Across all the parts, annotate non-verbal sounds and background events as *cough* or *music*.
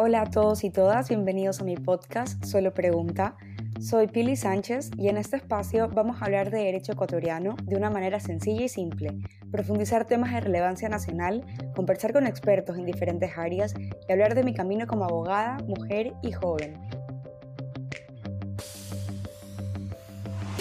Hola a todos y todas, bienvenidos a mi podcast Solo Pregunta. Soy Pili Sánchez y en este espacio vamos a hablar de derecho ecuatoriano de una manera sencilla y simple, profundizar temas de relevancia nacional, conversar con expertos en diferentes áreas y hablar de mi camino como abogada, mujer y joven.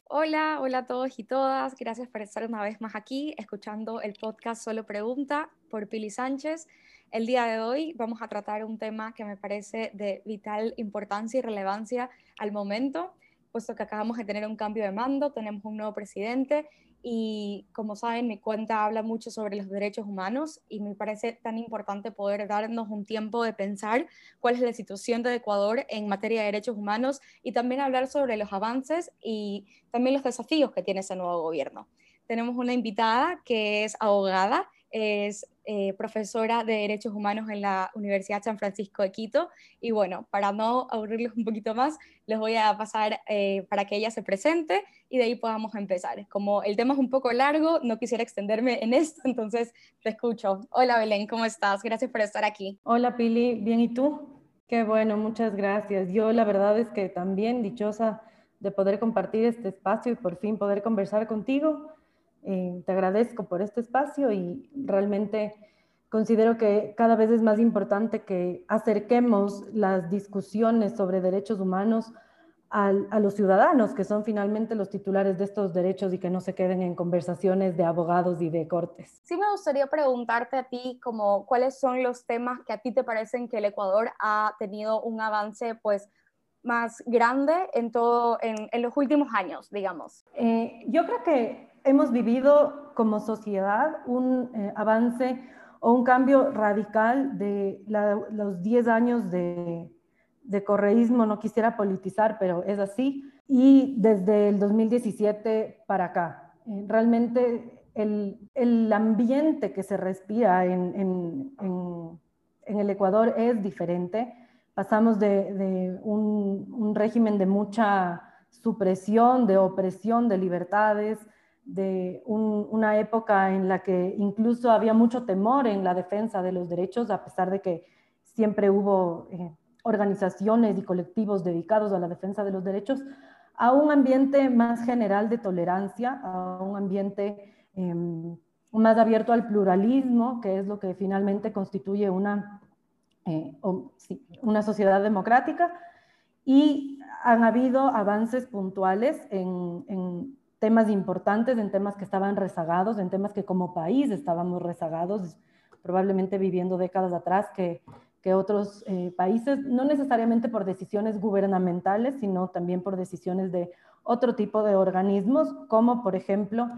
Hola, hola a todos y todas. Gracias por estar una vez más aquí escuchando el podcast Solo Pregunta por Pili Sánchez. El día de hoy vamos a tratar un tema que me parece de vital importancia y relevancia al momento, puesto que acabamos de tener un cambio de mando, tenemos un nuevo presidente y como saben mi cuenta habla mucho sobre los derechos humanos y me parece tan importante poder darnos un tiempo de pensar cuál es la situación de Ecuador en materia de derechos humanos y también hablar sobre los avances y también los desafíos que tiene ese nuevo gobierno. Tenemos una invitada que es abogada, es eh, profesora de Derechos Humanos en la Universidad San Francisco de Quito. Y bueno, para no aburrirles un poquito más, les voy a pasar eh, para que ella se presente y de ahí podamos empezar. Como el tema es un poco largo, no quisiera extenderme en esto, *laughs* entonces te escucho. Hola Belén, ¿cómo estás? Gracias por estar aquí. Hola Pili, bien, ¿y tú? Qué bueno, muchas gracias. Yo la verdad es que también dichosa de poder compartir este espacio y por fin poder conversar contigo eh, te agradezco por este espacio y realmente considero que cada vez es más importante que acerquemos las discusiones sobre derechos humanos a, los ciudadanos, que son finalmente los titulares de estos derechos y que no se queden en conversaciones de abogados y de cortes. Sí me gustaría preguntarte a ti como cuáles son los temas que a ti te parecen que el Ecuador ha tenido un avance pues más grande en todo en, los últimos años, digamos. Eh, yo creo que hemos vivido como sociedad un eh, avance o un cambio radical de los 10 años de, correísmo, no quisiera politizar, pero es así, y desde el 2017 para acá. Eh, realmente el, ambiente que se respira en, el Ecuador es diferente. Pasamos de, un régimen de mucha supresión, de opresión de libertades, de una época en la que incluso había mucho temor en la defensa de los derechos, a pesar de que siempre hubo eh, organizaciones y colectivos dedicados a la defensa de los derechos, a un ambiente más general de tolerancia, a un ambiente em, más abierto al pluralismo, que es lo que finalmente constituye una, eh, una sociedad democrática. Y han habido avances puntuales en, en temas importantes, en temas que estaban rezagados, en temas que como país estábamos rezagados, probablemente viviendo décadas atrás que, que otros eh, países, no necesariamente por decisiones gubernamentales, sino también por decisiones de otro tipo de organismos, como por ejemplo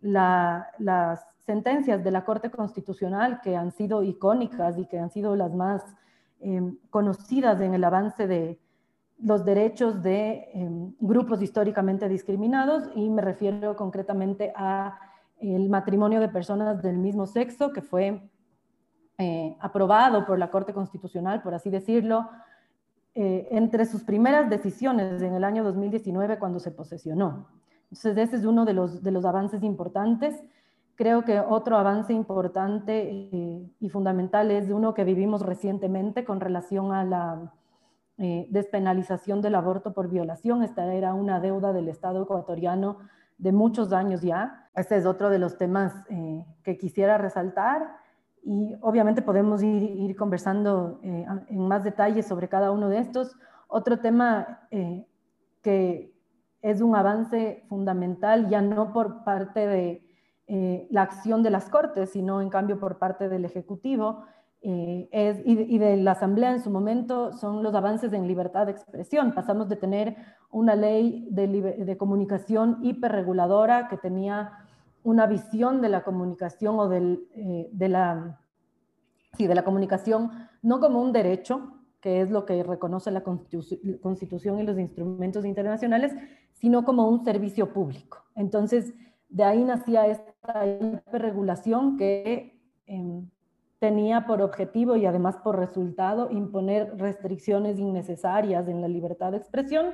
las sentencias de la Corte Constitucional que han sido icónicas y que han sido las más eh, conocidas en el avance de, los derechos de em, grupos históricamente discriminados y me refiero concretamente a el matrimonio de personas del mismo sexo que fue eh, aprobado por la Corte Constitucional, por así decirlo, eh, entre sus primeras decisiones en el año 2019 cuando se posesionó. Entonces, ese es uno de los, de los avances importantes. Creo que otro avance importante eh, y fundamental es uno que vivimos recientemente con relación a la eh, despenalización del aborto por violación. Esta era una deuda del Estado ecuatoriano de muchos años ya. Este es otro de los temas eh, que quisiera resaltar y obviamente podemos ir, conversando eh, en más detalle sobre cada uno de estos. Otro tema que es un avance fundamental, ya no por parte de la acción de las Cortes, sino en cambio por parte del Ejecutivo, eh, es, y, de la Asamblea en su momento son los avances en libertad de expresión. Pasamos de tener una ley de, de comunicación hiperreguladora que tenía una visión de la comunicación o del, eh, de, la, sí, de la comunicación no como un derecho, que es lo que reconoce la Constitución y los instrumentos internacionales, sino como un servicio público. Entonces, de ahí nacía esta hiperregulación que... Eh, tenía por objetivo y además por resultado imponer restricciones innecesarias en la libertad de expresión.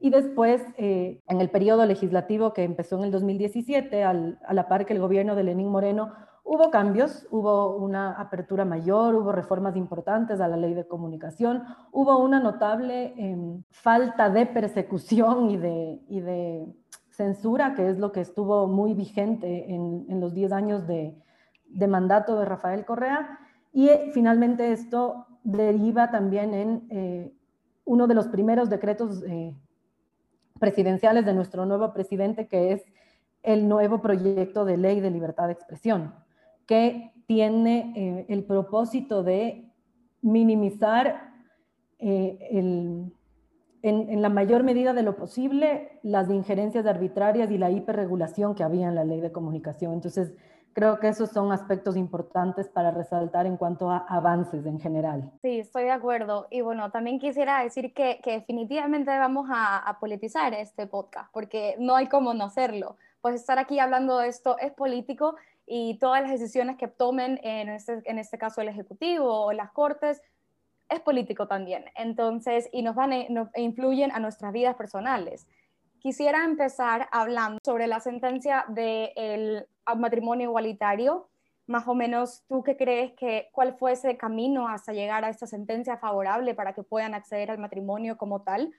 Y después, eh, en el periodo legislativo que empezó en el 2017, a la par que el gobierno de Lenín Moreno Hubo cambios, hubo una apertura mayor, hubo reformas importantes a la ley de comunicación, hubo una notable em, falta de persecución y de, y de, censura, que es lo que estuvo muy vigente en, en los 10 años de, de, mandato de Rafael Correa. Y eh, finalmente esto deriva también en eh, uno de los primeros decretos eh, presidenciales de nuestro nuevo presidente, que es el nuevo proyecto de ley de libertad de expresión que tiene el propósito de minimizar en, la mayor medida de lo posible las injerencias arbitrarias y la hiperregulación que había en la ley de comunicación. Entonces, creo que esos son aspectos importantes para resaltar en cuanto a avances en general. Sí, estoy de acuerdo. Y bueno, también quisiera decir que, que definitivamente vamos a, a, politizar este podcast, porque no hay cómo no hacerlo. Pues estar aquí hablando de esto es político y todas las decisiones que tomen, en este, en este caso el Ejecutivo o las Cortes, es político también. Entonces, y nos, van, nos influyen a nuestras vidas personales. Quisiera empezar hablando sobre la sentencia del matrimonio igualitario. Más o menos, ¿tú qué crees que cuál fue ese camino hasta llegar a esta sentencia favorable para que puedan acceder al matrimonio como tal?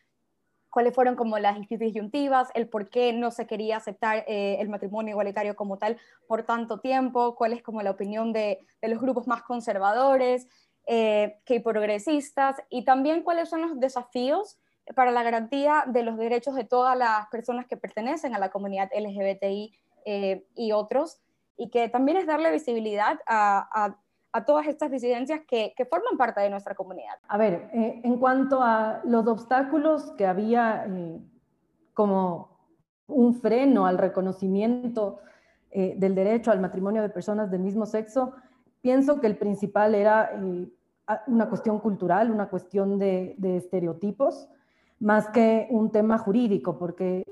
cuáles fueron como las disyuntivas, el por qué no se quería aceptar eh, el matrimonio igualitario como tal por tanto tiempo, cuál es como la opinión de, de los grupos más conservadores eh, que progresistas y también cuáles son los desafíos para la garantía de los derechos de todas las personas que pertenecen a la comunidad LGBTI eh, y otros, y que también es darle visibilidad a, a a todas estas disidencias que, que, forman parte de nuestra comunidad. A ver, eh, en cuanto a los obstáculos que había eh, como un freno al reconocimiento eh, del derecho al matrimonio de personas del mismo sexo, pienso que el principal era eh, una cuestión cultural, una cuestión de, de estereotipos, más que un tema jurídico, porque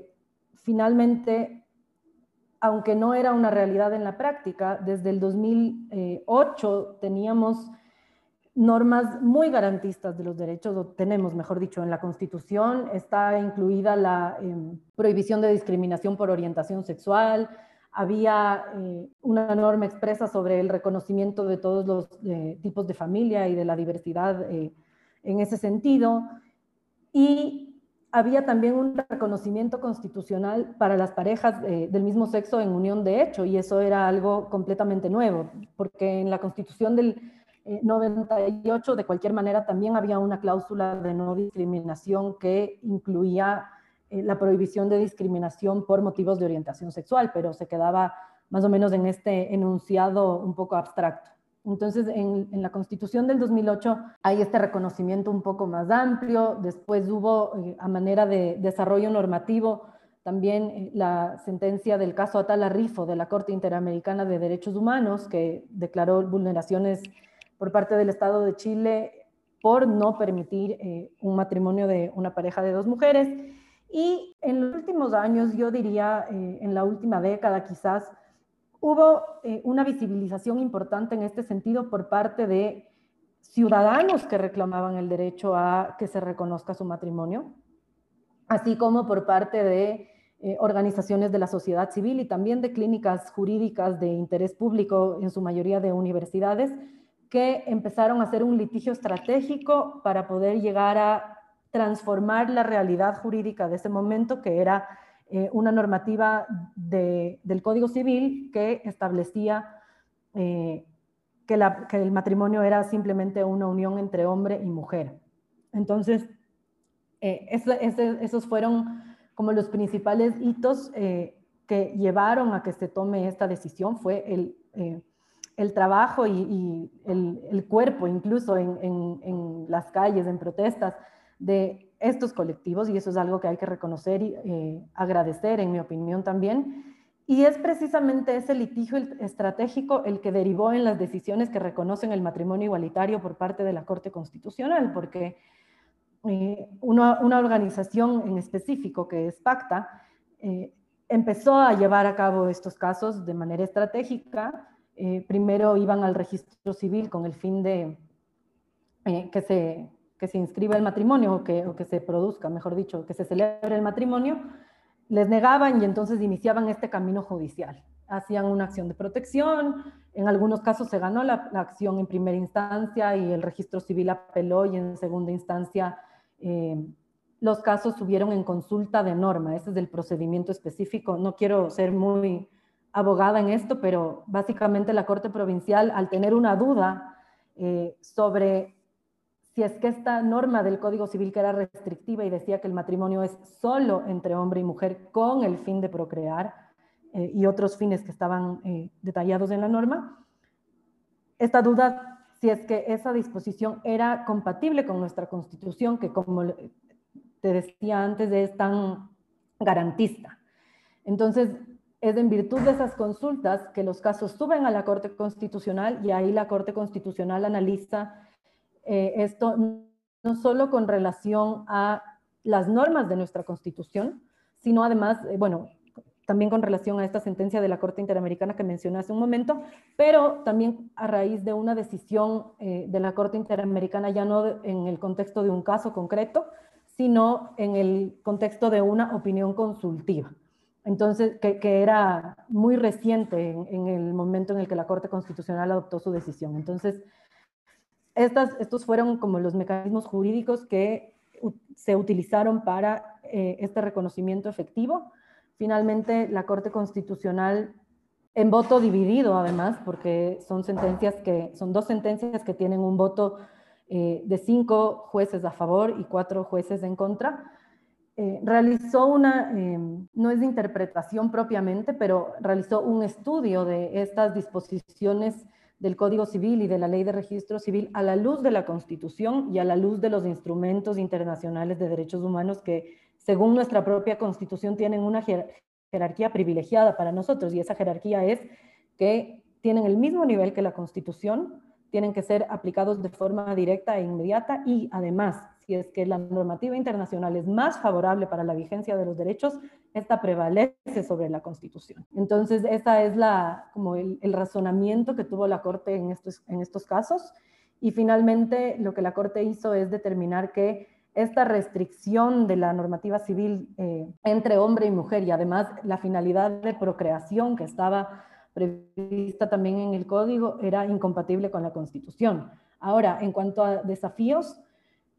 finalmente aunque no era una realidad en la práctica, desde el 2008 teníamos normas muy garantistas de los derechos, o tenemos, mejor dicho, en la Constitución está incluida la em, prohibición de discriminación por orientación sexual, había eh, una norma expresa sobre el reconocimiento de todos los eh, tipos de familia y de la diversidad eh, en ese sentido, y había también un reconocimiento constitucional para las parejas eh, del mismo sexo en unión de hecho, y eso era algo completamente nuevo, porque en la constitución del 98 eh, de cualquier manera también había una cláusula de no discriminación que incluía eh, la prohibición de discriminación por motivos de orientación sexual, pero se quedaba más o menos en este enunciado un poco abstracto. Entonces, en, la Constitución del 2008 hay este reconocimiento un poco más amplio. Después hubo, eh, a manera de desarrollo normativo, también eh, la sentencia del caso Atala Rifo de la Corte Interamericana de Derechos Humanos, que declaró vulneraciones por parte del Estado de Chile por no permitir eh, un matrimonio de una pareja de dos mujeres. Y en los últimos años, yo diría, en la última década quizás, hubo eh, una visibilización importante en este sentido por parte de ciudadanos que reclamaban el derecho a que se reconozca su matrimonio, así como por parte de eh, organizaciones de la sociedad civil y también de clínicas jurídicas de interés público, en su mayoría de universidades, que empezaron a hacer un litigio estratégico para poder llegar a transformar la realidad jurídica de ese momento, que era eh, una normativa del Código Civil que establecía eh, que, el matrimonio era simplemente una unión entre hombre y mujer. Entonces, eh, esos fueron como los principales hitos que llevaron a que se tome esta decisión, fue el, trabajo y, el, cuerpo incluso en, en las calles, en protestas, de estos colectivos y eso es algo que hay que reconocer y eh, agradecer, en mi opinión también. Y es precisamente ese litigio estratégico el que derivó en las decisiones que reconocen el matrimonio igualitario por parte de la Corte Constitucional, porque eh, una, una, organización en específico, que es PACTA, eh, empezó a llevar a cabo estos casos de manera estratégica. primero iban al registro civil con el fin de que se que se inscriba el matrimonio o que, o que se produzca, mejor dicho, que se celebre el matrimonio, les negaban y entonces iniciaban este camino judicial. hacían una acción de protección, en algunos casos se ganó la, acción en primera instancia y el registro civil apeló y en segunda instancia eh, los casos subieron en consulta de norma. Ese es el procedimiento específico. No quiero ser muy abogada en esto, pero básicamente la Corte Provincial, al tener una duda eh, sobre si es que esta norma del Código Civil que era restrictiva y decía que el matrimonio es solo entre hombre y mujer con el fin de procrear, eh, y otros fines que estaban eh, detallados en la norma. Esta duda, si es que esa disposición era compatible con nuestra constitución, que como te decía antes, es tan garantista. Entonces, es en virtud de esas consultas que los casos suben a la Corte Constitucional y ahí la Corte Constitucional analiza eh, esto no solo con relación a las normas de nuestra Constitución, sino además, bueno, también con relación a esta sentencia de la Corte Interamericana que mencioné hace un momento, pero también a raíz de una decisión eh, de la Corte Interamericana, ya no en el contexto de un caso concreto, sino en el contexto de una opinión consultiva. Entonces, que, era muy reciente en, el momento en el que la Corte Constitucional adoptó su decisión. Entonces, estos fueron como los mecanismos jurídicos que se utilizaron para eh, este reconocimiento efectivo. Finalmente, la Corte Constitucional, en voto dividido además, porque son sentencias que, son dos sentencias que tienen un voto eh, de cinco jueces a favor y cuatro jueces en contra, eh, realizó una, em, no es de interpretación propiamente, pero realizó un estudio de estas disposiciones del Código Civil y de la Ley de Registro Civil a la luz de la Constitución y a la luz de los instrumentos internacionales de derechos humanos que según nuestra propia constitución, tienen una jerarquía privilegiada para nosotros. Y esa jerarquía es que tienen el mismo nivel que la constitución, tienen que ser aplicados de forma directa e inmediata y además, si es que la normativa internacional es más favorable para la vigencia de los derechos, esta prevalece sobre la constitución. Entonces, ese es la, como el, el, razonamiento que tuvo la Corte en estos, en estos casos. Y finalmente, lo que la Corte hizo es determinar que esta restricción de la normativa civil eh, entre hombre y mujer y además la finalidad de procreación que estaba prevista también en el código era incompatible con la constitución. Ahora, en cuanto a desafíos,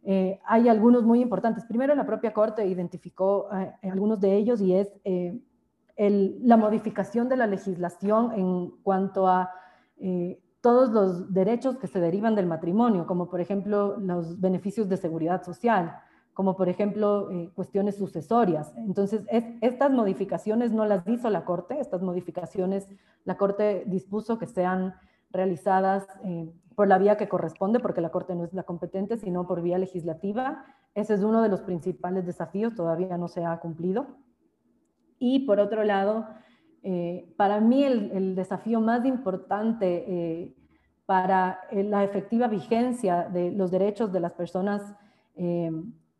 eh, hay algunos muy importantes. Primero, la propia Corte identificó eh, algunos de ellos y es la modificación de la legislación en cuanto a todos los derechos que se derivan del matrimonio, como por ejemplo los beneficios de seguridad social, como por ejemplo eh, cuestiones sucesorias. Entonces, estas modificaciones no las hizo la Corte, estas modificaciones la Corte dispuso que sean realizadas eh, por la vía que corresponde, porque la Corte no es la competente, sino por vía legislativa. Ese es uno de los principales desafíos, todavía no se ha cumplido. Y por otro lado, eh, para mí el, desafío más importante eh, para la efectiva vigencia de los derechos de las personas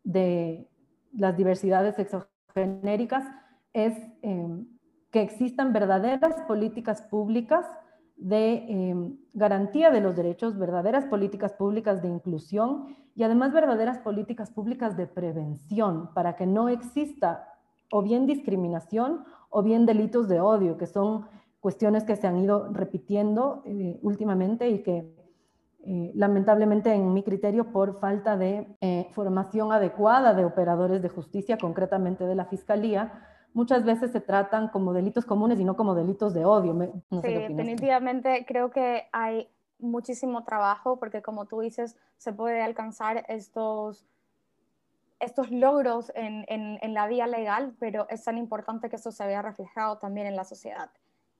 de las diversidades sexogenéricas es que existan verdaderas políticas públicas de garantía de los derechos, verdaderas políticas públicas de inclusión y además verdaderas políticas públicas de prevención para que no exista o bien discriminación o bien delitos de odio, que son cuestiones que se han ido repitiendo eh, últimamente y que eh, lamentablemente en mi criterio por falta de eh, formación adecuada de operadores de justicia, concretamente de la Fiscalía, muchas veces se tratan como delitos comunes y no como delitos de odio. sí, definitivamente creo que hay muchísimo trabajo porque como tú dices, se puede alcanzar estos estos logros en, en, la vía legal, pero es tan importante que eso se vea reflejado también en la sociedad.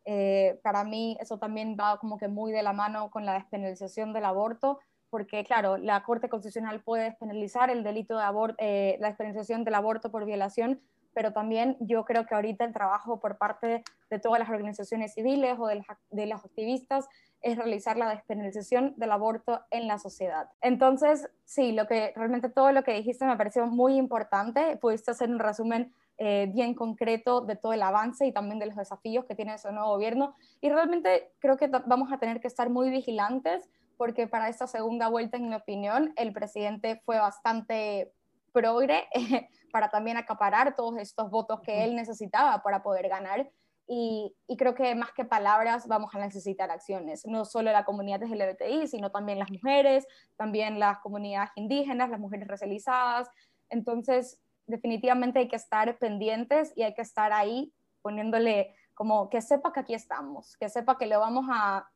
Eh, para mí eso también va como que muy de la mano con la despenalización del aborto, porque claro, la Corte Constitucional puede despenalizar el delito de aborto, eh, la despenalización del aborto por violación, pero también yo creo que ahorita el trabajo por parte de todas las organizaciones civiles o de, de los activistas es realizar la despenalización del aborto en la sociedad. Entonces, sí, lo que realmente todo lo que dijiste me pareció muy importante. Pudiste hacer un resumen eh, bien concreto de todo el avance y también de los desafíos que tiene ese nuevo gobierno. Y realmente creo que vamos a tener que estar muy vigilantes porque para esta segunda vuelta, en mi opinión, el presidente fue bastante progre *laughs* para también acaparar todos estos votos que él necesitaba para poder ganar y, creo que más que palabras vamos a necesitar acciones, no solo la comunidad LGBTI, sino también las mujeres, también las comunidades indígenas, las mujeres racializadas. Entonces, definitivamente hay que estar pendientes y hay que estar ahí poniéndole como que sepa que aquí estamos, que sepa que lo vamos a,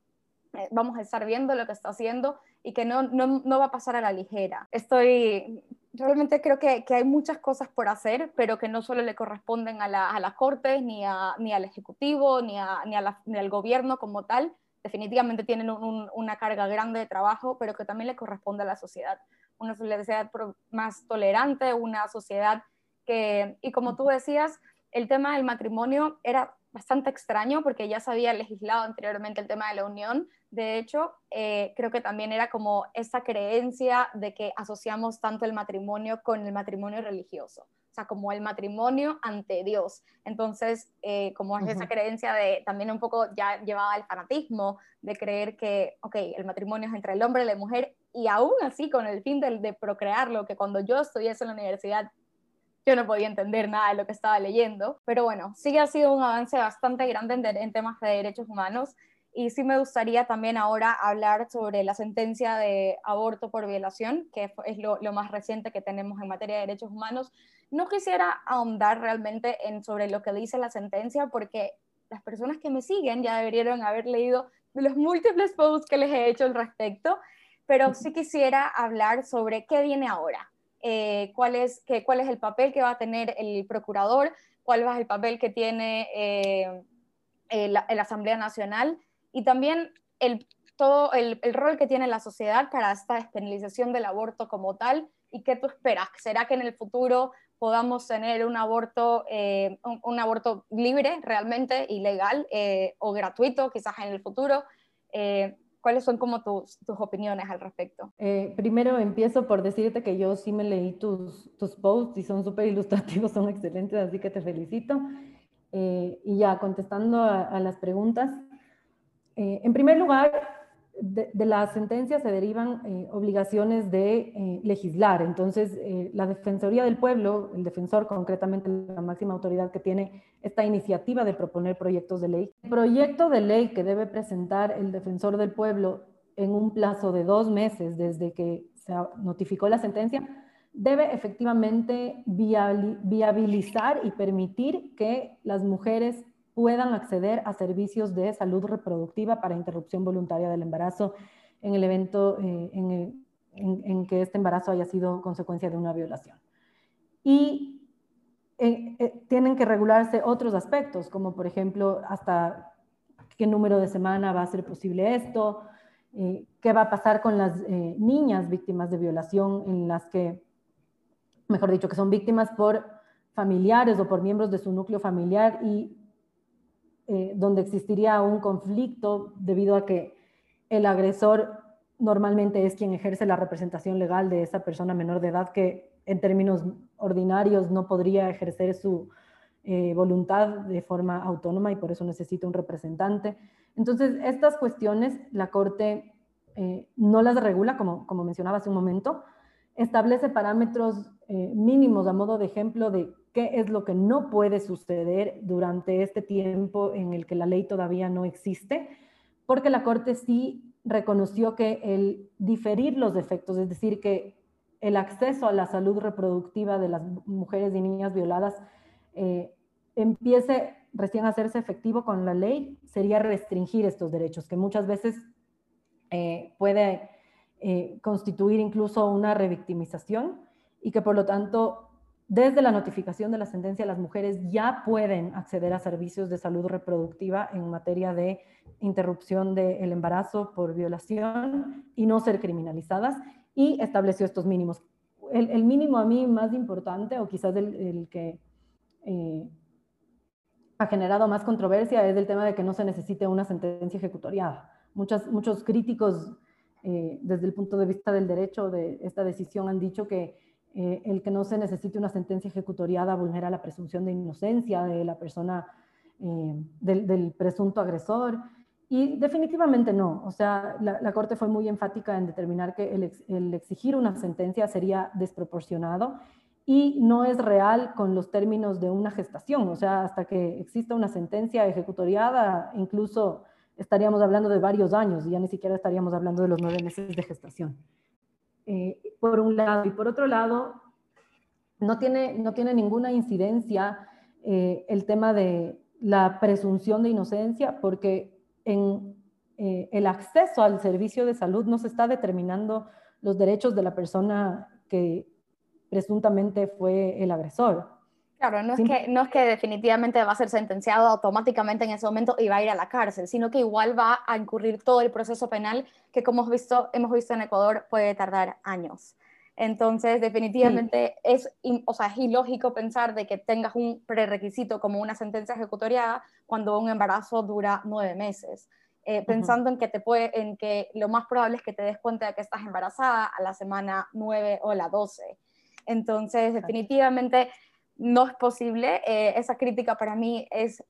eh, vamos a estar viendo lo que está haciendo y que no, no, no va a pasar a la ligera. Estoy realmente creo que, que, hay muchas cosas por hacer, pero que no solo le corresponden a, la, a las Cortes, ni, a, ni al Ejecutivo, ni, a, ni, ni, al gobierno como tal. Definitivamente tienen una carga grande de trabajo, pero que también le corresponde a la sociedad. Una sociedad más tolerante, una sociedad que, y como tú decías, el tema del matrimonio era bastante extraño porque ya se había legislado anteriormente el tema de la unión. De hecho, eh, creo que también era como esa creencia de que asociamos tanto el matrimonio con el matrimonio religioso, o sea, como el matrimonio ante Dios. Entonces, eh, como es esa creencia de también un poco ya llevaba al fanatismo de creer que, ok, el matrimonio es entre el hombre y la mujer y aún así con el fin de, de procrearlo, que cuando yo estudié en la universidad yo no podía entender nada de lo que estaba leyendo, pero bueno, sí ha sido un avance bastante grande en, temas de derechos humanos y sí me gustaría también ahora hablar sobre la sentencia de aborto por violación, que es lo, más reciente que tenemos en materia de derechos humanos. No quisiera ahondar realmente en sobre lo que dice la sentencia porque las personas que me siguen ya deberían haber leído los múltiples posts que les he hecho al respecto, pero sí quisiera hablar sobre qué viene ahora, eh, cuál, es, que, cuál es el papel que va a tener el procurador, cuál a el papel que tiene eh, la, Asamblea Nacional y también el, todo el, rol que tiene la sociedad para esta despenalización del aborto como tal y qué tú esperas. ¿Será que en el futuro podamos tener un aborto, eh, un, aborto libre realmente y legal o gratuito quizás en el futuro? ¿Cuáles son como tus, opiniones al respecto? Eh, primero empiezo por decirte que yo sí me leí tus, tus posts y son súper ilustrativos, *laughs* son excelentes, así que te felicito. Eh, y ya contestando a, las preguntas, eh, en primer lugar, de, de, la sentencia se derivan eh, obligaciones de eh, legislar. Entonces, eh, la Defensoría del Pueblo, el defensor concretamente la máxima autoridad que tiene esta iniciativa de proponer proyectos de ley, el proyecto de ley que debe presentar el defensor del pueblo en un plazo de dos meses desde que se notificó la sentencia, debe efectivamente viabilizar y permitir que las mujeres puedan acceder a servicios de salud reproductiva para interrupción voluntaria del embarazo en el evento eh, en, que este embarazo haya sido consecuencia de una violación. Y eh, eh, tienen que regularse otros aspectos, como por ejemplo, hasta qué número de semana va a ser posible esto, qué va a pasar con las niñas víctimas de violación en las que, mejor dicho, que son víctimas por familiares o por miembros de su núcleo familiar y eh, donde existiría un conflicto debido a que el agresor normalmente es quien ejerce la representación legal de esa persona menor de edad que en términos ordinarios no podría ejercer su eh, voluntad de forma autónoma y por eso necesita un representante. Entonces, estas cuestiones la Corte eh, no las regula, como, como mencionaba hace un momento, establece parámetros mínimos a modo de ejemplo de qué es lo que no puede suceder durante este tiempo en el que la ley todavía no existe, porque la Corte sí reconoció que el diferir los defectos, es decir, que el acceso a la salud reproductiva de las mujeres y niñas violadas eh, empiece recién a hacerse efectivo con la ley, sería restringir estos derechos, que muchas veces eh, puede eh, constituir incluso una revictimización y que por lo tanto desde la notificación de la sentencia, las mujeres ya pueden acceder a servicios de salud reproductiva en materia de interrupción del embarazo por violación y no ser criminalizadas y estableció estos mínimos. El, mínimo a mí más importante o quizás el, que eh, ha generado más controversia es el tema de que no se necesite una sentencia ejecutoriada. Muchas, muchos críticos eh, desde el punto de vista del derecho de esta decisión han dicho que eh, el que no se necesite una sentencia ejecutoriada vulnera la presunción de inocencia de la persona, eh, del, presunto agresor. Y definitivamente no. O sea, la, Corte fue muy enfática en determinar que el, exigir una sentencia sería desproporcionado y no es real con los términos de una gestación. O sea, hasta que exista una sentencia ejecutoriada, incluso estaríamos hablando de varios años y ya ni siquiera estaríamos hablando de los nueve meses de gestación. Eh, por un lado. Y por otro lado, no tiene, no tiene ninguna incidencia eh, el tema de la presunción de inocencia, porque en eh, el acceso al servicio de salud no se está determinando los derechos de la persona que presuntamente fue el agresor. Claro, no es, que, no es que definitivamente va a ser sentenciado automáticamente en ese momento y va a ir a la cárcel, sino que igual va a incurrir todo el proceso penal que como hemos visto, hemos visto en Ecuador puede tardar años. Entonces, definitivamente es, o sea, es ilógico pensar de que tengas un prerequisito como una sentencia ejecutoriada cuando un embarazo dura nueve meses. Eh, pensando en que, te puede, en que lo más probable es que te des cuenta de que estás embarazada a la semana 9 o la 12. Entonces, definitivamente no es posible. Eh, esa crítica para mí es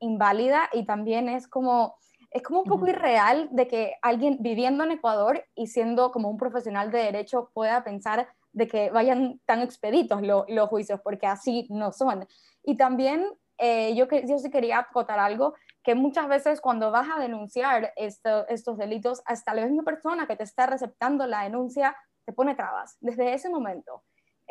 inválida y también es como, es como un poco irreal de que alguien viviendo en Ecuador y siendo como un profesional de derecho pueda pensar de que vayan tan expeditos los juicios, porque así no son. Y también eh, yo, yo sí quería acotar algo, que muchas veces cuando vas a denunciar estos delitos, hasta la misma persona que te está receptando la denuncia te pone trabas desde ese momento.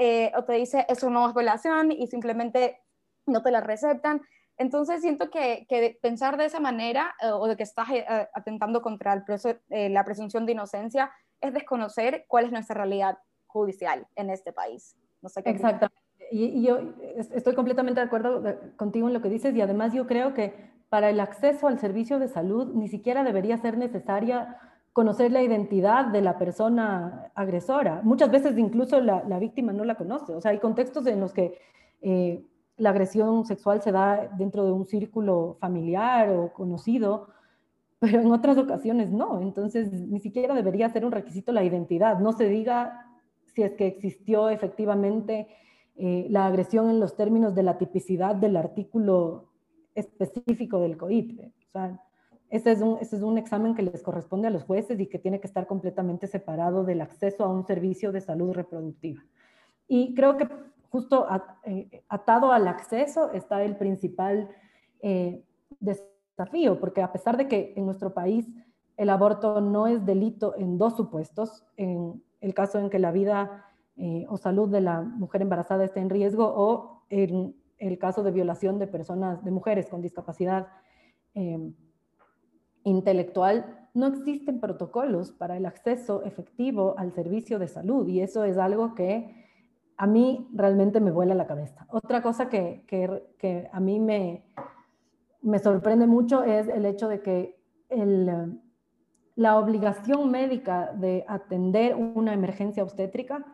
Eh, o te dice eso no es violación y simplemente no te la receptan. Entonces siento que, pensar de esa manera eh, o de que estás eh, atentando contra el la presunción de inocencia es desconocer cuál es nuestra realidad judicial en este país. No sé qué Exactamente. Y, yo estoy completamente de acuerdo contigo en lo que dices y además yo creo que para el acceso al servicio de salud ni siquiera debería ser necesaria conocer la identidad de la persona agresora. Muchas veces incluso la, víctima no la conoce. O sea, hay contextos en los que eh, la agresión sexual se da dentro de un círculo familiar o conocido, pero en otras ocasiones no. Entonces, ni siquiera debería ser un requisito la identidad. No se diga si es que existió efectivamente eh, la agresión en los términos de la tipicidad del artículo específico del COIP. O sea, ese es, un, es un examen que les corresponde a los jueces y que tiene que estar completamente separado del acceso a un servicio de salud reproductiva. Y creo que justo eh, atado al acceso está el principal eh, desafío, porque a pesar de que en nuestro país el aborto no es delito en dos supuestos, en el caso en que la vida eh, o salud de la mujer embarazada esté en riesgo o en el caso de violación de personas, de mujeres con discapacidad intelectual, no existen protocolos para el acceso efectivo al servicio de salud y eso es algo que a mí realmente me vuela la cabeza. Otra cosa que, que, a mí me, me sorprende mucho es el hecho de que el, la obligación médica de atender una emergencia obstétrica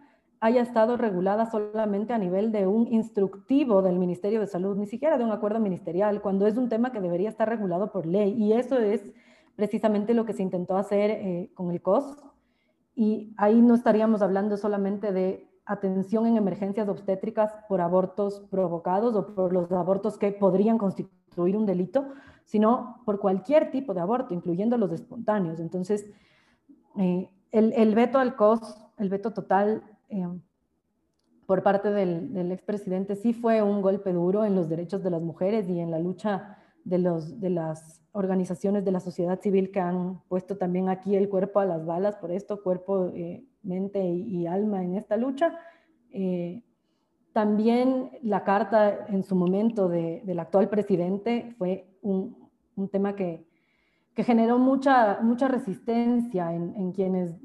haya estado regulada solamente a nivel de un instructivo del Ministerio de Salud, ni siquiera de un acuerdo ministerial, cuando es un tema que debería estar regulado por ley. Y eso es precisamente lo que se intentó hacer eh, con el COS. Y ahí no estaríamos hablando solamente de atención en emergencias obstétricas por abortos provocados o por los abortos que podrían constituir un delito, sino por cualquier tipo de aborto, incluyendo los espontáneos. Entonces, eh, el, el, veto al COS, el veto total eh, por parte del, del expresidente sí fue un golpe duro en los derechos de las mujeres y en la lucha de, los, de las organizaciones de la sociedad civil que han puesto también aquí el cuerpo a las balas por esto, cuerpo, eh, mente y, alma en esta lucha. Eh, también la carta en su momento del actual presidente fue un, un tema que, que, generó mucha, mucha resistencia en, en, quienes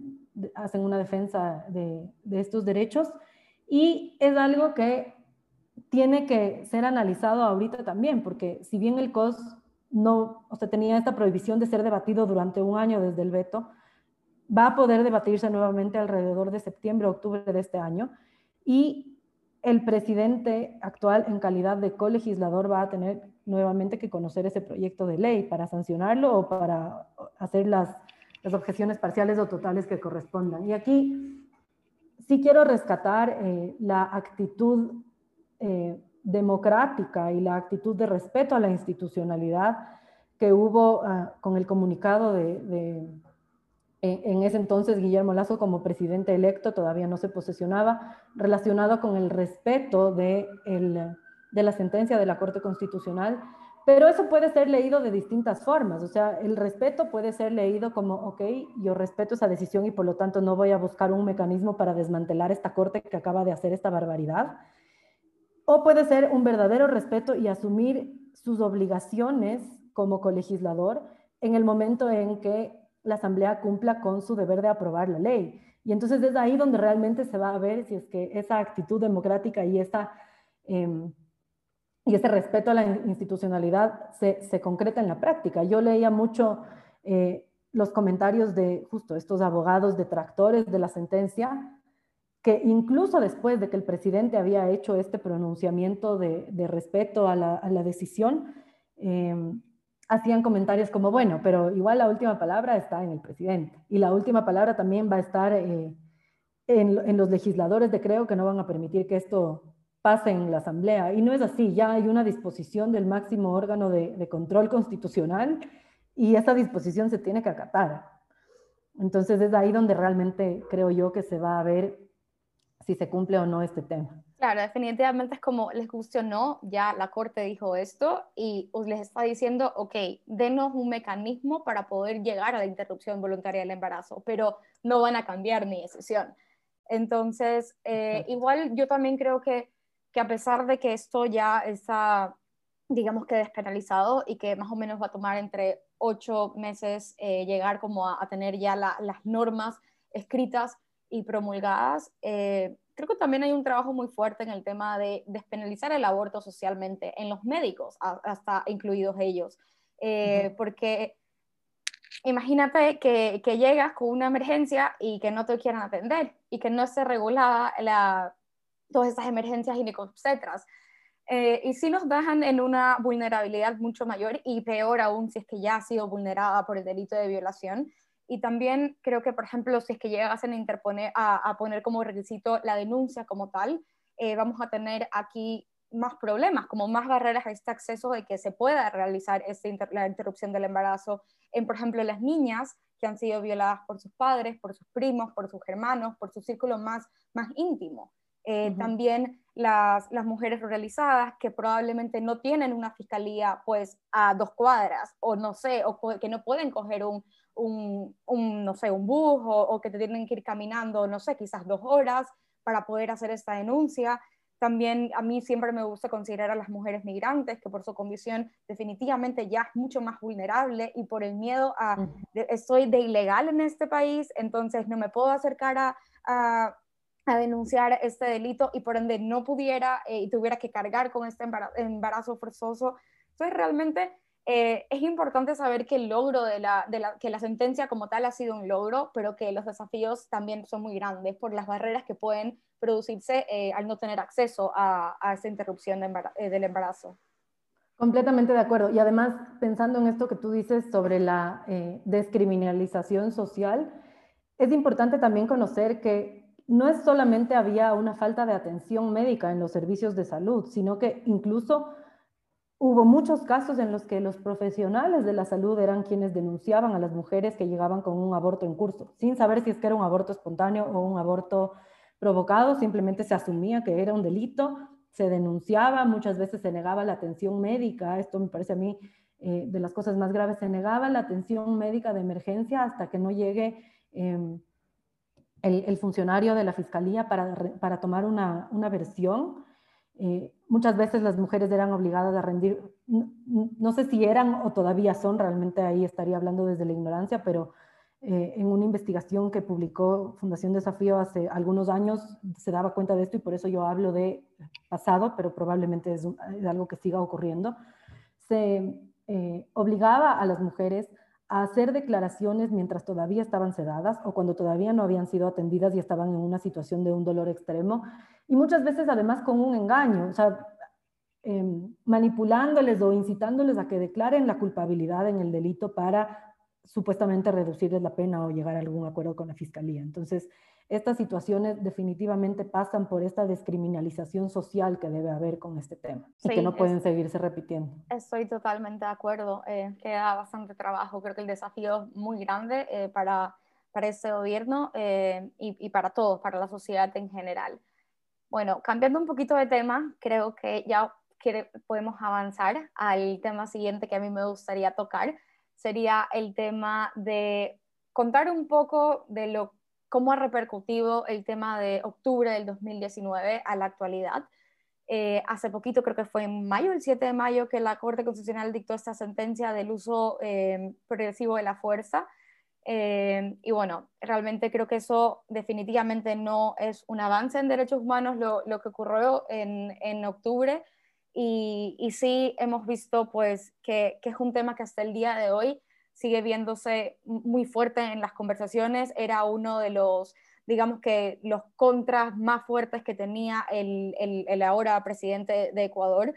hacen una defensa de, estos derechos. Y es algo que tiene que ser analizado ahorita también, porque si bien el COS no, o tenía esta prohibición de ser debatido durante un año desde el veto, va a poder debatirse nuevamente alrededor de septiembre, octubre de este año, y el presidente actual en calidad de colegislador va a tener nuevamente que conocer ese proyecto de ley para sancionarlo o para hacer las, las objeciones parciales o totales que correspondan. Y aquí sí quiero rescatar eh, la actitud eh, democrática y la actitud de respeto a la institucionalidad que hubo ah, con el comunicado de, en, ese entonces Guillermo Lazo como presidente electo todavía no se posesionaba, relacionado con el respeto de, de la sentencia de la Corte Constitucional pero eso puede ser leído de distintas formas, o sea, el respeto puede ser leído como, ok, yo respeto esa decisión y por lo tanto no voy a buscar un mecanismo para desmantelar esta corte que acaba de hacer esta barbaridad. O puede ser un verdadero respeto y asumir sus obligaciones como colegislador en el momento en que la Asamblea cumpla con su deber de aprobar la ley. Y entonces es ahí donde realmente se va a ver si es que esa actitud democrática y esa... Em, y ese respeto a la institucionalidad se, se concreta en la práctica. Yo leía mucho eh, los comentarios de justo estos abogados detractores de la sentencia, que incluso después de que el presidente había hecho este pronunciamiento de, de respeto a la, a la decisión, eh, hacían comentarios como, bueno, pero igual la última palabra está en el presidente y la última palabra también va a estar eh, en, en, los legisladores de creo que no van a permitir que esto pase en la Asamblea. Y no es así, ya hay una disposición del máximo órgano de, control constitucional y esa disposición se tiene que acatar. Entonces es ahí donde realmente creo yo que se va a ver si se cumple o no este tema. Claro, definitivamente es como les guste o no, ya la Corte dijo esto y les está diciendo, ok, denos un mecanismo para poder llegar a la interrupción voluntaria del embarazo, pero no van a cambiar mi decisión. Entonces, eh, igual yo también creo que que a pesar de que esto ya está, digamos que despenalizado y que más o menos va a tomar entre ocho meses eh, llegar como a, tener ya las normas escritas y promulgadas, eh, creo que también hay un trabajo muy fuerte en el tema de despenalizar el aborto socialmente, en los médicos, hasta incluidos ellos, eh, porque imagínate que, que, llegas con una emergencia y que no te quieran atender y que no esté regulada la, todas esas emergencias ginecobstetras. Eh, y sí nos dejan en una vulnerabilidad mucho mayor y peor aún si es que ya ha sido vulnerada por el delito de violación. Y también creo que, por ejemplo, si es que llegasen a, interponer, a, poner como requisito la denuncia como tal, eh, vamos a tener aquí más problemas, como más barreras a este acceso de que se pueda realizar este la interrupción del embarazo en, por ejemplo, las niñas que han sido violadas por sus padres, por sus primos, por sus hermanos, por su círculo más, más íntimo. Eh, también las, las, mujeres ruralizadas que probablemente no tienen una fiscalía pues a dos cuadras o no sé, o que no pueden coger un, un, un no sé, un bus o, o, que te tienen que ir caminando, no sé, quizás dos horas para poder hacer esta denuncia. También a mí siempre me gusta considerar a las mujeres migrantes, que por su condición definitivamente ya es mucho más vulnerable y por el miedo a, estoy de ilegal en este país, entonces no me puedo acercar a, a a denunciar este delito y por ende no pudiera eh, y tuviera que cargar con este embarazo, forzoso. Entonces realmente eh, es importante saber que el logro de la, de que la sentencia como tal ha sido un logro, pero que los desafíos también son muy grandes por las barreras que pueden producirse eh, al no tener acceso a, a esa interrupción del embarazo. Completamente de acuerdo. Y además, pensando en esto que tú dices sobre la descriminalización social, es importante también conocer que no es solamente había una falta de atención médica en los servicios de salud, sino que incluso hubo muchos casos en los que los profesionales de la salud eran quienes denunciaban a las mujeres que llegaban con un aborto en curso, sin saber si es que era un aborto espontáneo o un aborto provocado, simplemente se asumía que era un delito, se denunciaba, muchas veces se negaba la atención médica, esto me parece a mí eh, de las cosas más graves, se negaba la atención médica de emergencia hasta que no llegue... Em, el, funcionario de la fiscalía para, para tomar una, una versión. Eh, muchas veces las mujeres eran obligadas a rendir, no, sé si eran o todavía son, realmente ahí estaría hablando desde la ignorancia, pero eh, en una investigación que publicó Fundación Desafío hace algunos años se daba cuenta de esto y por eso yo hablo de pasado, pero probablemente es, algo que siga ocurriendo. Se eh, obligaba a las mujeres a hacer declaraciones mientras todavía estaban sedadas o cuando todavía no habían sido atendidas y estaban en una situación de un dolor extremo. Y muchas veces además con un engaño, o sea, em, manipulándoles o incitándoles a que declaren la culpabilidad en el delito para supuestamente reducirles la pena o llegar a algún acuerdo con la fiscalía. Entonces, estas situaciones definitivamente pasan por esta descriminalización social que debe haber con este tema y que no pueden seguirse repitiendo. Estoy totalmente de acuerdo, eh, queda bastante trabajo, creo que el desafío es muy grande eh, para, para este gobierno eh, y, para todos, para la sociedad en general. Bueno, cambiando un poquito de tema, creo que ya podemos avanzar al tema siguiente que a mí me gustaría tocar. Sería el tema de contar un poco de lo, cómo ha repercutido el tema de octubre del 2019 a la actualidad. Eh, hace poquito, creo que fue en mayo, el 7 de mayo, que la Corte Constitucional dictó esta sentencia del uso eh, progresivo de la fuerza. Eh, y bueno, realmente creo que eso definitivamente no es un avance en derechos humanos lo, lo que ocurrió en, en octubre. Y, sí hemos visto pues que, que, es un tema que hasta el día de hoy sigue viéndose muy fuerte en las conversaciones. Era uno de los digamos que los contras más fuertes que tenía el, el, ahora presidente de Ecuador.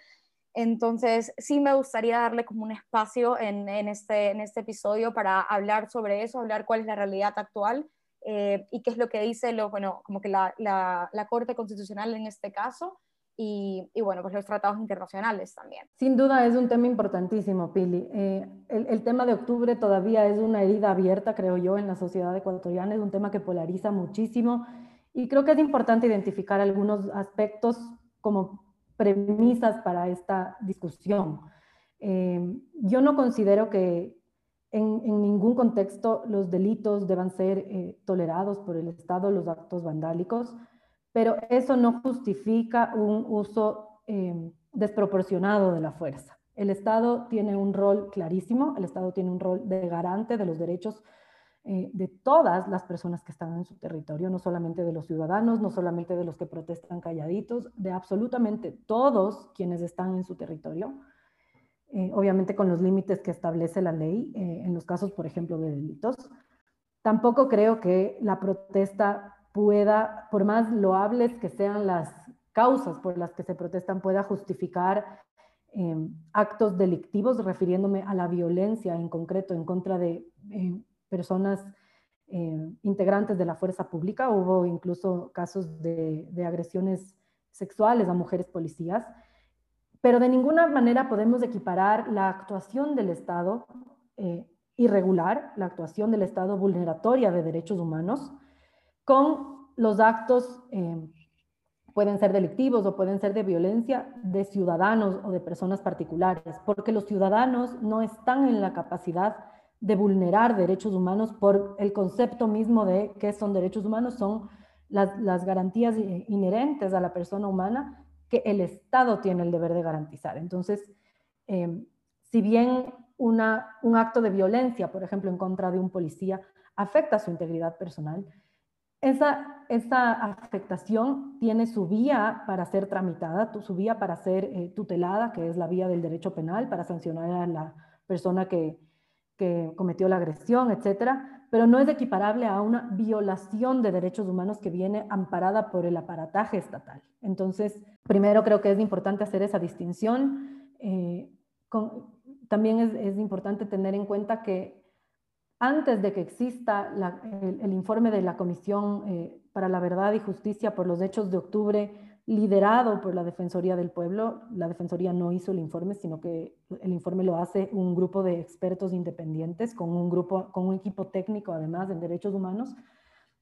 Entonces, sí me gustaría darle como un espacio en, en, este, en este episodio para hablar sobre eso, hablar cuál es la realidad actual eh, y qué es lo que dice lo, bueno, como que la, la, la Corte Constitucional en este caso y, bueno, pues los tratados internacionales también. Sin duda es un tema importantísimo, Pili. Eh, el, tema de octubre todavía es una herida abierta, creo yo, en la sociedad ecuatoriana, es un tema que polariza muchísimo y creo que es importante identificar algunos aspectos como premisas para esta discusión. Eh, yo no considero que en, ningún contexto los delitos deban ser eh, tolerados por el Estado, los actos vandálicos pero eso no justifica un uso em, desproporcionado de la fuerza. El Estado tiene un rol clarísimo, el Estado tiene un rol de garante de los derechos eh, de todas las personas que están en su territorio, no solamente de los ciudadanos, no solamente de los que protestan calladitos, de absolutamente todos quienes están en su territorio, eh, obviamente con los límites que establece la ley eh, en los casos, por ejemplo, de delitos. Tampoco creo que la protesta pueda, por más loables que sean las causas por las que se protestan, pueda justificar em, actos delictivos, refiriéndome a la violencia en concreto en contra de em, personas em, integrantes de la fuerza pública. Hubo incluso casos de, de agresiones sexuales a mujeres policías, pero de ninguna manera podemos equiparar la actuación del Estado eh, irregular, la actuación del Estado vulneratoria de derechos humanos, con los actos, eh, pueden ser delictivos o pueden ser de violencia de ciudadanos o de personas particulares, porque los ciudadanos no están en la capacidad de vulnerar derechos humanos por el concepto mismo de qué son derechos humanos, son las, garantías inherentes a la persona humana que el Estado tiene el deber de garantizar. Entonces, eh, si bien un acto de violencia, por ejemplo, en contra de un policía, afecta su integridad personal, esa, esa afectación tiene su vía para ser tramitada, su vía para ser eh, tutelada, que es la vía del derecho penal, para sancionar a la persona que, que cometió la agresión, etcétera, pero no es equiparable a una violación de derechos humanos que viene amparada por el aparataje estatal. Entonces, primero creo que es importante hacer esa distinción. Eh, también es, es, importante tener en cuenta que antes de que exista el, informe de la Comisión eh, para la Verdad y Justicia por los hechos de octubre, liderado por la Defensoría del Pueblo, la Defensoría no hizo el informe, sino que el informe lo hace un grupo de expertos independientes con un grupo, con un equipo técnico además en derechos humanos.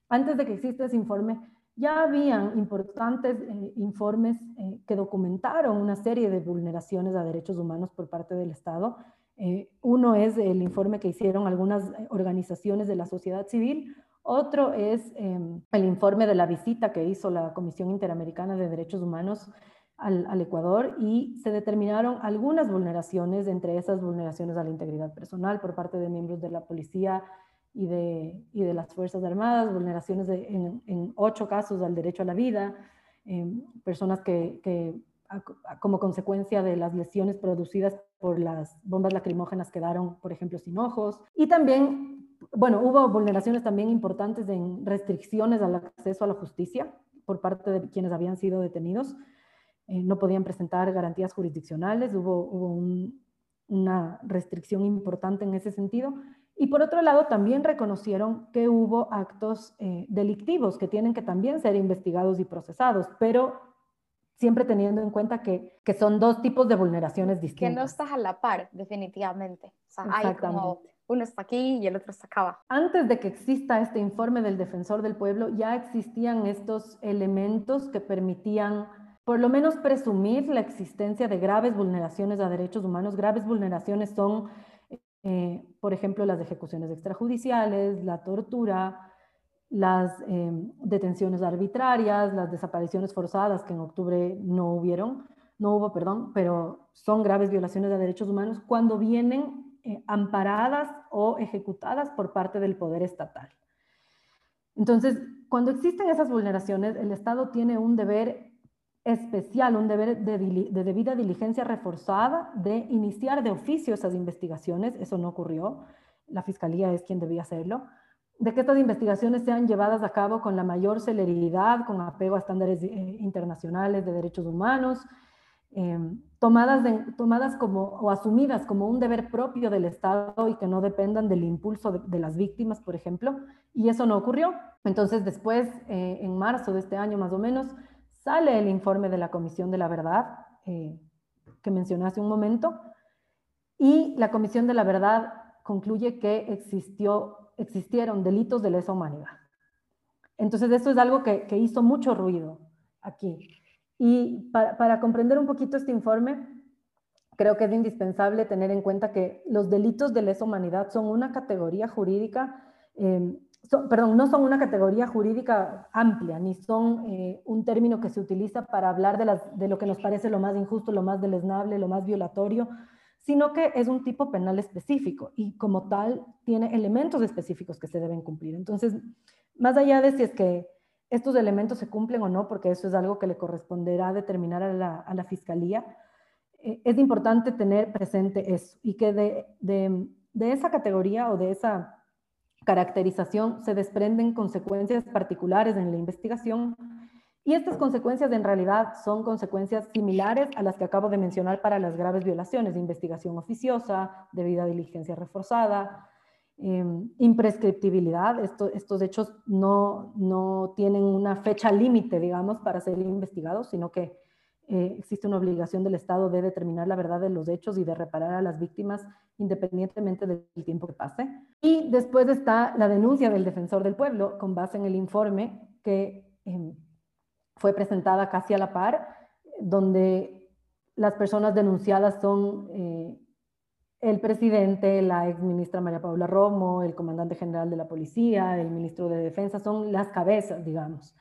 Antes de que exista ese informe, ya habían importantes eh, informes eh, que documentaron una serie de vulneraciones a derechos humanos por parte del Estado eh, uno es el informe que hicieron algunas eh, organizaciones de la sociedad civil, otro es em, el informe de la visita que hizo la Comisión Interamericana de Derechos Humanos al, Ecuador y se determinaron algunas vulneraciones, entre esas vulneraciones a la integridad personal por parte de miembros de la policía y de, y de las Fuerzas Armadas, vulneraciones en, ocho casos al derecho a la vida, em, personas que como consecuencia de las lesiones producidas por las bombas lacrimógenas quedaron, por ejemplo, sin ojos. Y también, bueno, hubo vulneraciones también importantes en restricciones al acceso a la justicia por parte de quienes habían sido detenidos. Eh, no podían presentar garantías jurisdiccionales, hubo, una restricción importante en ese sentido. Y por otro lado, también reconocieron que hubo actos eh, delictivos que tienen que también ser investigados y procesados, pero siempre teniendo en cuenta que, que son dos tipos de vulneraciones distintas. Que no estás a la par, definitivamente. O sea, hay como uno está aquí y el otro está acá. Antes de que exista este informe del defensor del pueblo, ya existían estos elementos que permitían por lo menos presumir la existencia de graves vulneraciones a derechos humanos. Graves vulneraciones son, eh, por ejemplo, las ejecuciones extrajudiciales, la tortura, las em, detenciones arbitrarias, las desapariciones forzadas, que en octubre no hubieron, no hubo, perdón, pero son graves violaciones de derechos humanos cuando vienen eh, amparadas o ejecutadas por parte del poder estatal. Entonces, cuando existen esas vulneraciones, el Estado tiene un deber especial, un deber de, debida diligencia reforzada de iniciar de oficio esas investigaciones. Eso no ocurrió. La Fiscalía es quien debía hacerlo. De que estas investigaciones sean llevadas a cabo con la mayor celeridad, con apego a estándares eh, internacionales de derechos humanos, em, tomadas, tomadas como o asumidas como un deber propio del Estado y que no dependan del impulso de, las víctimas, por ejemplo. Y eso no ocurrió. Entonces, después, eh, en marzo de este año más o menos, sale el informe de la Comisión de la Verdad, eh, que mencioné hace un momento, y la Comisión de la Verdad concluye que existió, existieron delitos de lesa humanidad. Entonces, esto es algo que, hizo mucho ruido aquí. Y para, comprender un poquito este informe, creo que es indispensable tener en cuenta que los delitos de lesa humanidad son una categoría jurídica eh, perdón, no son una categoría jurídica amplia, ni son eh, un término que se utiliza para hablar de, las, de lo que nos parece lo más injusto, lo más deleznable, lo más violatorio, sino que es un tipo penal específico y como tal tiene elementos específicos que se deben cumplir. Entonces, más allá de si es que estos elementos se cumplen o no, porque eso es algo que le corresponderá determinar a la, Fiscalía, eh, es importante tener presente eso y que de, de, de esa categoría o de esa caracterización se desprenden consecuencias particulares en la investigación y estas consecuencias en realidad son consecuencias similares a las que acabo de mencionar para las graves violaciones, de investigación oficiosa, debida diligencia reforzada, em, imprescriptibilidad. estos hechos no, no tienen una fecha límite, digamos, para ser investigados, sino que eh, existe una obligación del Estado de determinar la verdad de los hechos y de reparar a las víctimas independientemente del tiempo que pase. Y después está la denuncia del defensor del pueblo con base en el informe que em, fue presentada casi a la par, donde las personas denunciadas son eh, el presidente, la ex ministra María Paula Romo, el comandante general de la policía, el ministro de defensa, son las cabezas, digamos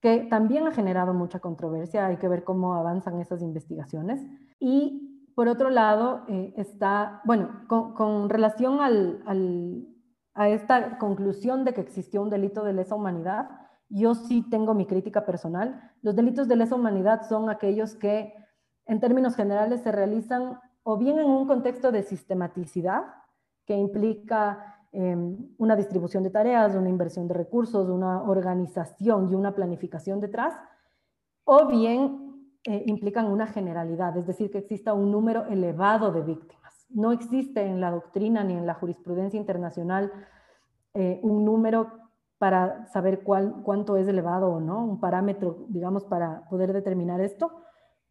que también ha generado mucha controversia. Hay que ver cómo avanzan esas investigaciones. Y por otro lado, eh, está, bueno, con, relación a esta conclusión de que existió un delito de lesa humanidad, yo sí tengo mi crítica personal. Los delitos de lesa humanidad son aquellos que, en términos generales, se realizan o bien en un contexto de sistematicidad, que implica Em, una distribución de tareas, una inversión de recursos, una organización y una planificación detrás, o bien eh, implican una generalidad, es decir, que exista un número elevado de víctimas. No existe en la doctrina ni en la jurisprudencia internacional eh, un número para saber cuánto es elevado o no, un parámetro, digamos, para poder determinar esto.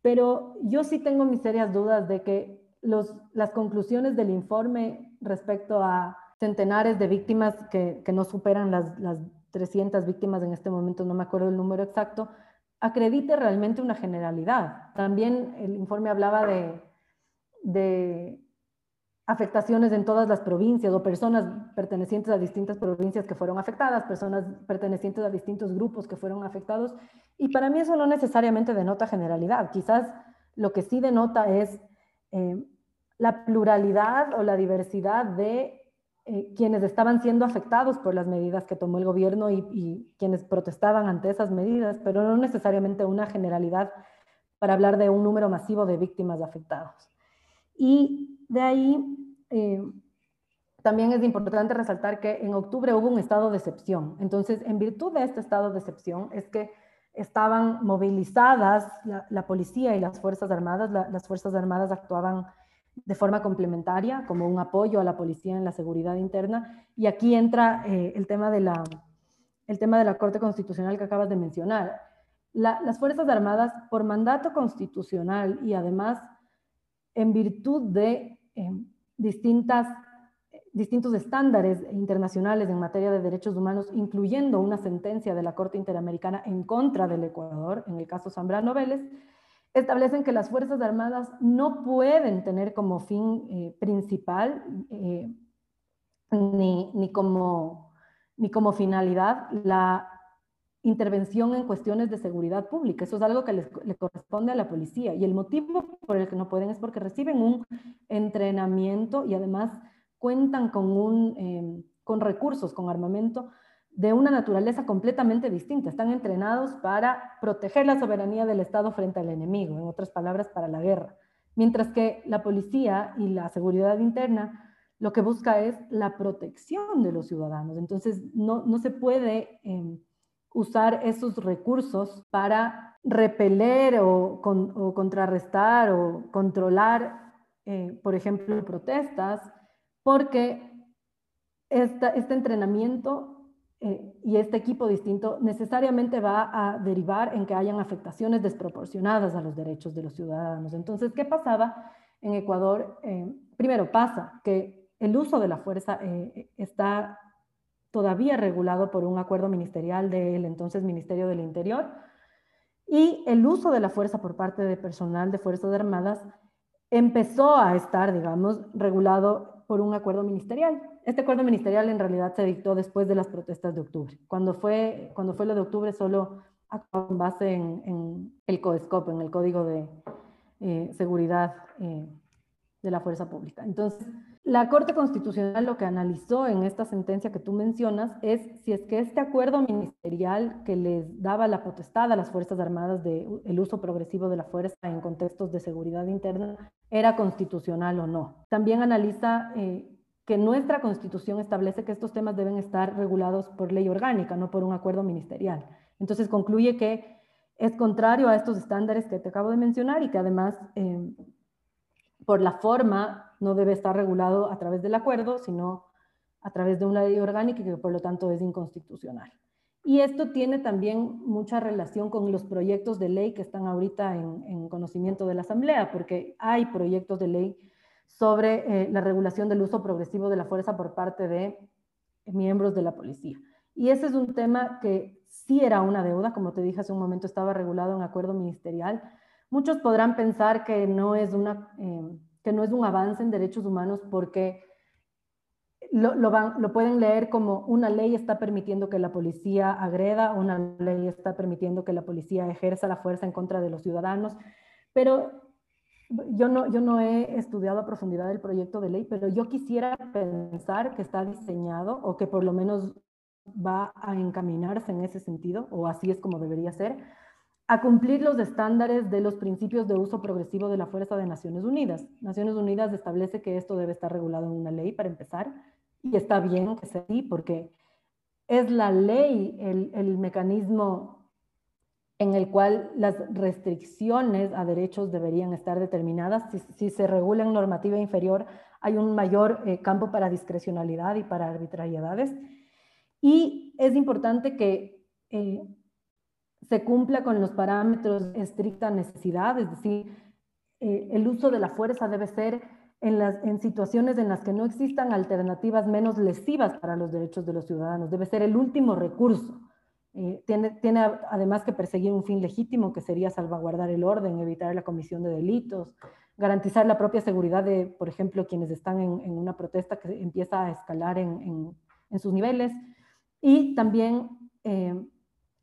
Pero yo sí tengo mis serias dudas de que las conclusiones del informe respecto a centenares de víctimas que, no superan las, las 300 víctimas en este momento, no me acuerdo el número exacto, acredite realmente una generalidad. También el informe hablaba de afectaciones en todas las provincias o personas pertenecientes a distintas provincias que fueron afectadas, personas pertenecientes a distintos grupos que fueron afectados. Y para mí eso no necesariamente denota generalidad. Quizás lo que sí denota es eh, la pluralidad o la diversidad de eh, quienes estaban siendo afectados por las medidas que tomó el gobierno y, quienes protestaban ante esas medidas, pero no necesariamente una generalidad para hablar de un número masivo de víctimas afectados. Y de ahí eh, también es importante resaltar que en octubre hubo un estado de excepción. Entonces, en virtud de este estado de excepción, es que estaban movilizadas la, policía y las Fuerzas Armadas. las Fuerzas Armadas actuaban de forma complementaria, como un apoyo a la policía en la seguridad interna. Y aquí entra eh, el, tema de la, el tema de la Corte Constitucional que acabas de mencionar. las Fuerzas Armadas, por mandato constitucional y además en virtud de em, distintas, distintos estándares internacionales en materia de derechos humanos, incluyendo una sentencia de la Corte Interamericana en contra del Ecuador, en el caso Zambrano Vélez, establecen que las Fuerzas Armadas no pueden tener como fin eh, principal eh, ni, ni, como, ni como finalidad la intervención en cuestiones de seguridad pública. Eso es algo que le corresponde a la policía. Y el motivo por el que no pueden es porque reciben un entrenamiento y además cuentan con, un, em, con recursos, con armamento de una naturaleza completamente distinta. Están entrenados para proteger la soberanía del Estado frente al enemigo, en otras palabras, para la guerra. Mientras que la policía y la seguridad interna lo que busca es la protección de los ciudadanos. Entonces, no, no se puede... Em, usar esos recursos para repeler o, contrarrestar o controlar, eh, por ejemplo, protestas, porque este entrenamiento eh, y este equipo distinto necesariamente va a derivar en que hayan afectaciones desproporcionadas a los derechos de los ciudadanos. Entonces, ¿qué pasaba en Ecuador? Eh, primero, pasa que el uso de la fuerza está todavía regulado por un acuerdo ministerial del entonces Ministerio del Interior, y el uso de la fuerza por parte de personal de Fuerzas Armadas empezó a estar, digamos, regulado por un acuerdo ministerial. Este acuerdo ministerial en realidad se dictó después de las protestas de octubre. Cuando fue, cuando fue lo de octubre solo actuó con base en, el CODESCOP, en el Código de eh, Seguridad eh, de la Fuerza Pública. Entonces, la Corte Constitucional lo que analizó en esta sentencia que tú mencionas es si es que este acuerdo ministerial que les daba la potestad a las Fuerzas Armadas del el uso progresivo de la fuerza en contextos de seguridad interna era constitucional o no. También analiza eh, que nuestra constitución establece que estos temas deben estar regulados por ley orgánica, no por un acuerdo ministerial. Entonces concluye que es contrario a estos estándares que te acabo de mencionar y que además eh, por la forma no debe estar regulado a través del acuerdo, sino a través de una ley orgánica que por lo tanto es inconstitucional. Y esto tiene también mucha relación con los proyectos de ley que están ahorita en, conocimiento de la Asamblea, porque hay proyectos de ley sobre eh, la regulación del uso progresivo de la fuerza por parte de miembros de la policía. Y ese es un tema que sí era una deuda, como te dije hace un momento, estaba regulado en acuerdo ministerial, Muchos podrán pensar que no es, una, eh, que no es un avance en derechos humanos porque lo, lo, pueden leer como una ley está permitiendo que la policía agreda, una ley está permitiendo que la policía ejerza la fuerza en contra de los ciudadanos, pero yo no, yo no he estudiado a profundidad el proyecto de ley, pero yo quisiera pensar que está diseñado o que por lo menos va a encaminarse en ese sentido, o así es como debería ser, a cumplir los estándares de los principios de uso progresivo de la fuerza de Naciones Unidas. Naciones Unidas establece que esto debe estar regulado en una ley para empezar, y está bien que sea así, porque es la ley el, mecanismo en el cual las restricciones a derechos deberían estar determinadas. Si, se regula en normativa inferior, hay un mayor eh, campo para discrecionalidad y para arbitrariedades. Y es importante que eh, se cumpla con los parámetros estricta necesidad, es decir, eh, el uso de la fuerza debe ser en, las, en situaciones en las que no existan alternativas menos lesivas para los derechos de los ciudadanos, debe ser el último recurso. Eh, tiene, tiene además que perseguir un fin legítimo que sería salvaguardar el orden, evitar la comisión de delitos, garantizar la propia seguridad de, por ejemplo, quienes están en, una protesta que empieza a escalar en, en, en sus niveles y también eh,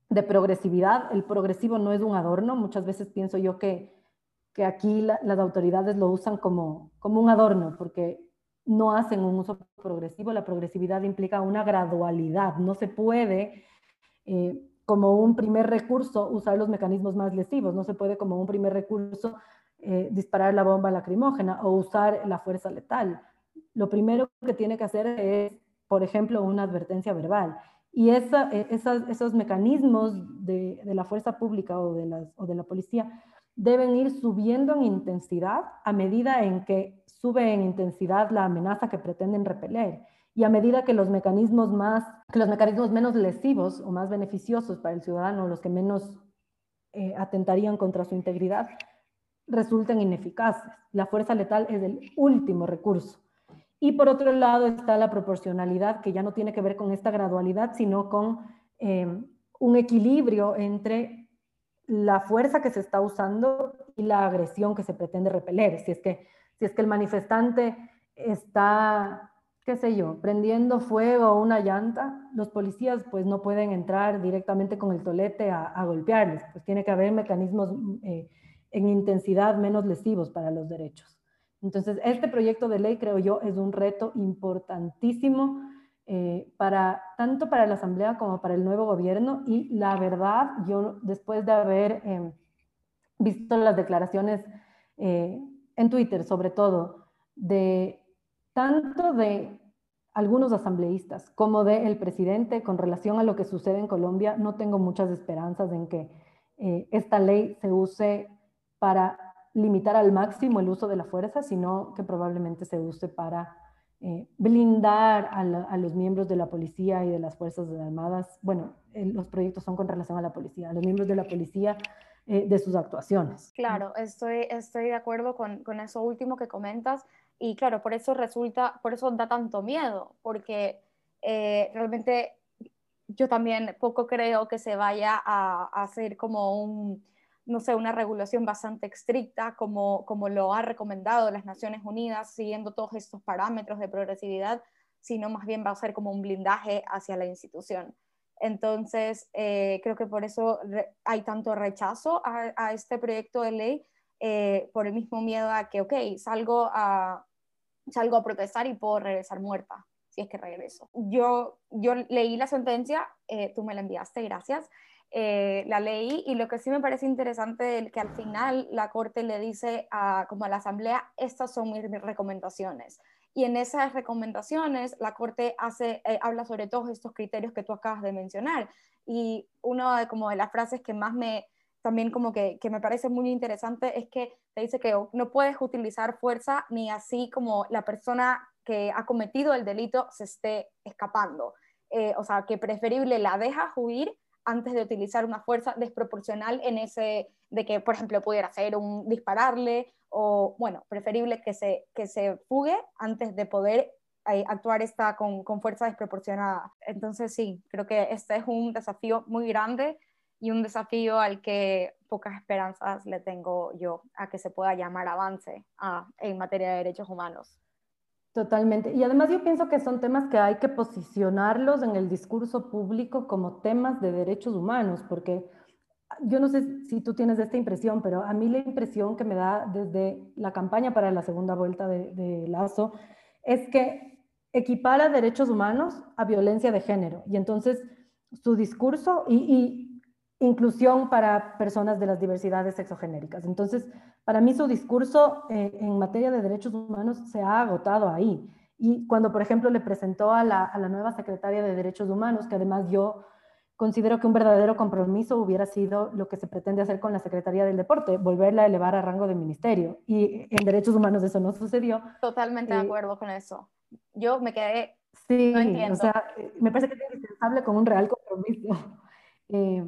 de progresividad. El progresivo no es un adorno. Muchas veces pienso yo que, que aquí las autoridades lo usan como, como un adorno, porque no hacen un uso progresivo. La progresividad implica una gradualidad. No se puede, eh, como un primer recurso, usar los mecanismos más lesivos. No se puede, como un primer recurso, eh, disparar la bomba lacrimógena o usar la fuerza letal. Lo primero que tiene que hacer es, por ejemplo, una advertencia verbal. Y esa, e, esos mecanismos de, la fuerza pública o de, la policía deben ir subiendo en intensidad a medida en que sube en intensidad la amenaza que pretenden repeler y a medida que los mecanismos más que los mecanismos menos lesivos o más beneficiosos para el ciudadano los que menos eh, atentarían contra su integridad resulten ineficaces. La fuerza letal es el último recurso. Y por otro lado está la proporcionalidad, que ya no tiene que ver con esta gradualidad, sino con eh, un equilibrio entre la fuerza que se está usando y la agresión que se pretende repeler. Si es que, si es que el manifestante está, qué sé yo, prendiendo fuego a una llanta, los policías pues no pueden entrar directamente con el tolete a, golpearles, pues tiene que haber mecanismos eh, en intensidad menos lesivos para los derechos. Entonces, este proyecto de ley, creo yo, es un reto importantísimo eh, para, tanto para la Asamblea como para el nuevo gobierno. Y la verdad, yo después de haber em, visto las declaraciones eh, en Twitter, sobre todo, de tanto de algunos asambleístas como del presidente con relación a lo que sucede en Colombia, no tengo muchas esperanzas en que eh, esta ley se use para limitar al máximo el uso de la fuerza, sino que probablemente se use para eh, blindar a, los miembros de la policía y de las Fuerzas Armadas. Bueno, los proyectos son con relación a la policía, a los miembros de la policía eh, de sus actuaciones. Claro, estoy, estoy de acuerdo con, con, eso último que comentas y claro, por eso resulta, por eso da tanto miedo, porque eh, realmente yo también poco creo que se vaya a hacer como un no sé, una regulación bastante estricta como, como lo ha recomendado las Naciones Unidas, siguiendo todos estos parámetros de progresividad, sino más bien va a ser como un blindaje hacia la institución. Entonces, eh, creo que por eso hay tanto rechazo a, este proyecto de ley, eh, por el mismo miedo a que, ok, salgo a, salgo a protestar y puedo regresar muerta, si es que regreso. Yo, yo leí la sentencia, eh, tú me la enviaste, gracias. Eh, la ley y lo que sí me parece interesante es que al final la Corte le dice a, como a la Asamblea, estas son mis recomendaciones. Y en esas recomendaciones la Corte hace, eh, habla sobre todos estos criterios que tú acabas de mencionar. Y una de, como de las frases que más me, también como que, que, me parece muy interesante es que te dice que no puedes utilizar fuerza ni así como la persona que ha cometido el delito se esté escapando. Eh, o sea, que preferible la dejas huir antes de utilizar una fuerza desproporcional en ese, de que, por ejemplo, pudiera ser un dispararle o, bueno, preferible que se, que se fugue antes de poder eh, actuar esta con, con, fuerza desproporcionada. Entonces, sí, creo que este es un desafío muy grande y un desafío al que pocas esperanzas le tengo yo a que se pueda llamar avance a, en materia de derechos humanos. Totalmente. Y además yo pienso que son temas que hay que posicionarlos en el discurso público como temas de derechos humanos, porque yo no sé si tú tienes esta impresión, pero a mí la impresión que me da desde la campaña para la segunda vuelta de, Lazo es que equipara derechos humanos a violencia de género. Y entonces su discurso y inclusión para personas de las diversidades sexogenéricas. Entonces, para mí su discurso eh, en materia de derechos humanos se ha agotado ahí. Y cuando, por ejemplo, le presentó a la, nueva secretaria de Derechos Humanos, que además yo considero que un verdadero compromiso hubiera sido lo que se pretende hacer con la Secretaría del Deporte, volverla a elevar a rango de ministerio. Y en Derechos Humanos eso no sucedió. Totalmente de acuerdo con eso. Yo me quedé... Sí, o sea, me parece que es indispensable con un real compromiso. *laughs* Eh,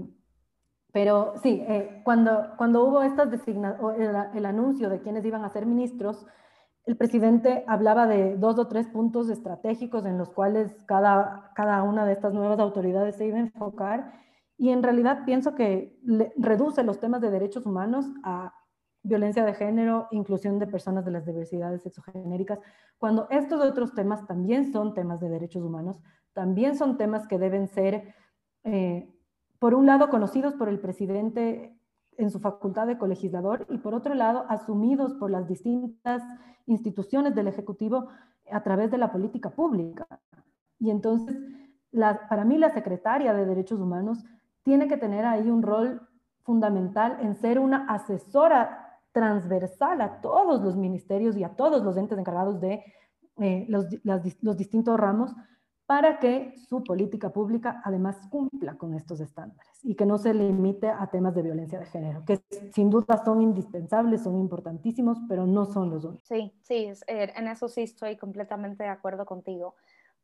pero sí, eh, cuando, cuando hubo estas el, el anuncio de quienes iban a ser ministros, el presidente hablaba de dos o tres puntos estratégicos en los cuales cada, cada una de estas nuevas autoridades se iba a enfocar. Y en realidad pienso que reduce los temas de derechos humanos a violencia de género, inclusión de personas de las diversidades sexogenéricas, cuando estos otros temas también son temas de derechos humanos, también son temas que deben ser eh, por un lado, conocidos por el presidente en su facultad de colegislador y por otro lado, asumidos por las distintas instituciones del Ejecutivo a través de la política pública. Y entonces, para mí, la secretaria de Derechos Humanos tiene que tener ahí un rol fundamental en ser una asesora transversal a todos los ministerios y a todos los entes encargados de eh, los, los distintos ramos para que su política pública además cumpla con estos estándares y que no se limite a temas de violencia de género, que sin duda son indispensables, son importantísimos, pero no son los únicos. Sí, sí, eh, en eso sí estoy completamente de acuerdo contigo.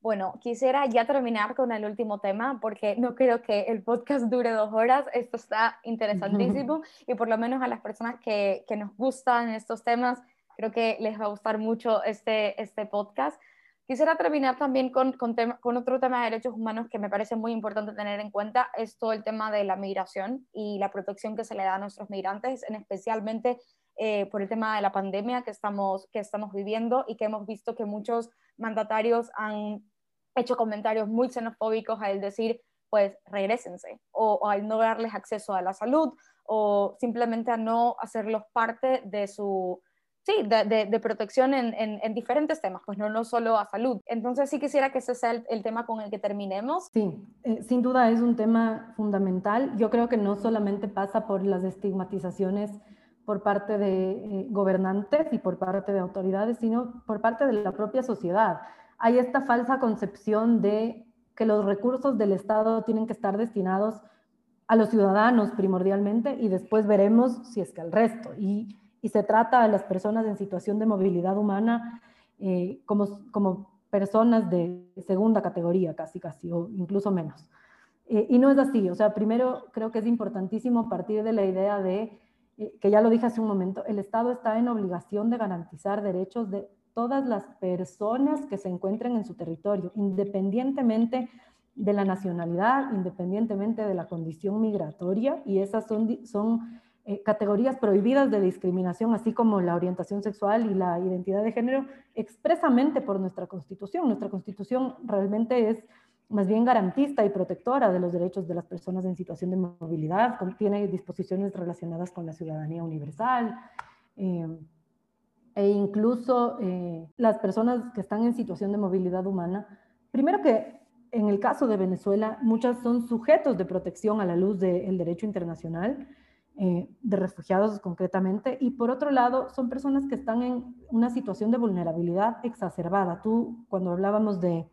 Bueno, quisiera ya terminar con el último tema porque no creo que el podcast dure dos horas. Esto está interesantísimo *laughs* y por lo menos a las personas que, que nos gustan estos temas, creo que les va a gustar mucho este, este podcast. Quisiera terminar también con, con, con, otro tema de derechos humanos que me parece muy importante tener en cuenta, es todo el tema de la migración y la protección que se le da a nuestros migrantes, en especialmente eh, por el tema de la pandemia que estamos, que estamos viviendo y que hemos visto que muchos mandatarios han hecho comentarios muy xenofóbicos al decir, pues regresense, o, o al no darles acceso a la salud, o simplemente a no hacerlos parte de su sí, de, de, protección en, en, diferentes temas, pues no, no solo a salud. Entonces sí quisiera que ese sea el, tema con el que terminemos. Sí, eh, sin duda es un tema fundamental. Yo creo que no solamente pasa por las estigmatizaciones por parte de eh, gobernantes y por parte de autoridades, sino por parte de la propia sociedad. Hay esta falsa concepción de que los recursos del Estado tienen que estar destinados a los ciudadanos primordialmente y después veremos si es que al resto. Y y se trata a las personas en situación de movilidad humana eh, como, como personas de segunda categoría, casi, casi, o incluso menos. Eh, y no es así, o sea, primero creo que es importantísimo partir de la idea de, eh, que ya lo dije hace un momento, el Estado está en obligación de garantizar derechos de todas las personas que se encuentren en su territorio, independientemente de la nacionalidad, independientemente de la condición migratoria, y esas son, son eh, categorías prohibidas de discriminación, así como la orientación sexual y la identidad de género, expresamente por nuestra Constitución. Nuestra Constitución realmente es más bien garantista y protectora de los derechos de las personas en situación de movilidad, contiene disposiciones relacionadas con la ciudadanía universal. Eh, e incluso eh, las personas que están en situación de movilidad humana, primero que en el caso de Venezuela, muchas son sujetos de protección a la luz del derecho internacional, eh, de refugiados concretamente, y por otro lado, son personas que están en una situación de vulnerabilidad exacerbada. Tú, cuando hablábamos de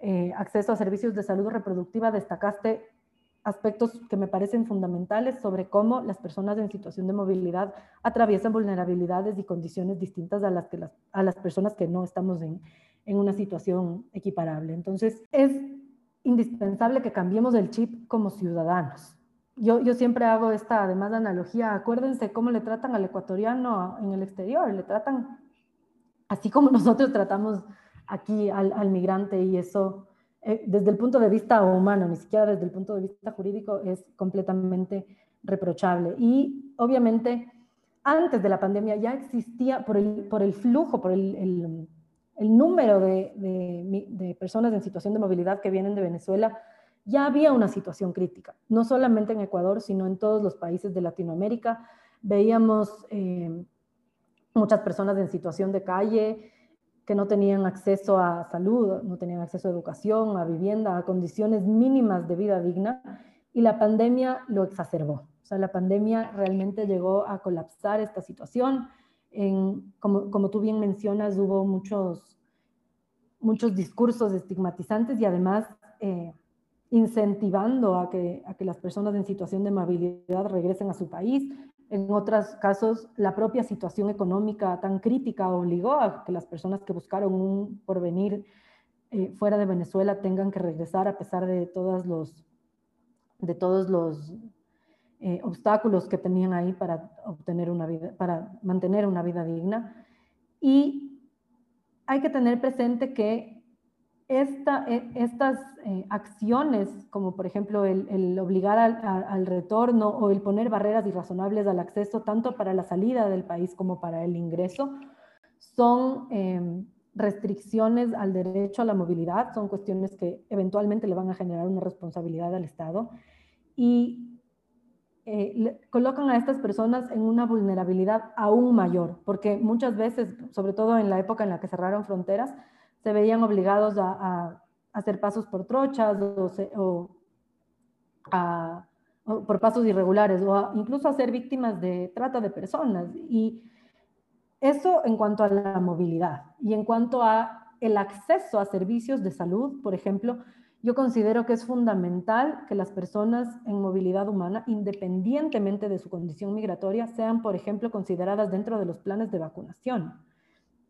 eh, acceso a servicios de salud reproductiva, destacaste aspectos que me parecen fundamentales sobre cómo las personas en situación de movilidad atraviesan vulnerabilidades y condiciones distintas a las, que las, a las personas que no estamos en, en una situación equiparable. Entonces, es indispensable que cambiemos el chip como ciudadanos yo, yo siempre hago esta, además, analogía. Acuérdense cómo le tratan al ecuatoriano en el exterior. Le tratan así como *laughs* nosotros tratamos aquí al, al migrante y eso, eh, desde el punto de vista humano, ni siquiera desde el punto de vista jurídico, es completamente reprochable. Y obviamente, antes de la pandemia ya existía, por el, por el flujo, por el, el, el número de, de, de personas en situación de movilidad que vienen de Venezuela, ya había una situación crítica, no solamente en Ecuador, sino en todos los países de Latinoamérica. Veíamos eh, muchas personas en situación de calle que no tenían acceso a salud, no tenían acceso a educación, a vivienda, a condiciones mínimas de vida digna, y la pandemia lo exacerbó. O sea, la pandemia realmente llegó a colapsar esta situación. En, como, como tú bien mencionas, hubo muchos, muchos discursos estigmatizantes y además eh, incentivando a que, a que las personas en situación de movilidad regresen a su país. En otros casos, la propia situación económica tan crítica obligó a que las personas que buscaron un porvenir eh, fuera de Venezuela tengan que regresar a pesar de todos los, de todos los eh, obstáculos que tenían ahí para obtener una vida, para mantener una vida digna. Y hay que tener presente que e, estas eh, acciones, como por ejemplo el, obligar al, retorno o el poner barreras irrazonables al acceso, tanto para la salida del país como para el ingreso, son em, restricciones al derecho a la movilidad, son cuestiones que eventualmente le van a generar una responsabilidad al Estado. Y eh, colocan a estas personas en una vulnerabilidad aún mayor, porque muchas veces, sobre todo en la época en la que cerraron fronteras, se veían obligados a, hacer pasos por trochas o, por pasos irregulares o incluso a ser víctimas de trata de personas. Y eso en cuanto a la movilidad y en cuanto a el acceso a servicios de salud, por ejemplo, yo considero que es fundamental que las personas en movilidad humana, independientemente de su condición migratoria, sean, por ejemplo, consideradas dentro de los planes de vacunación.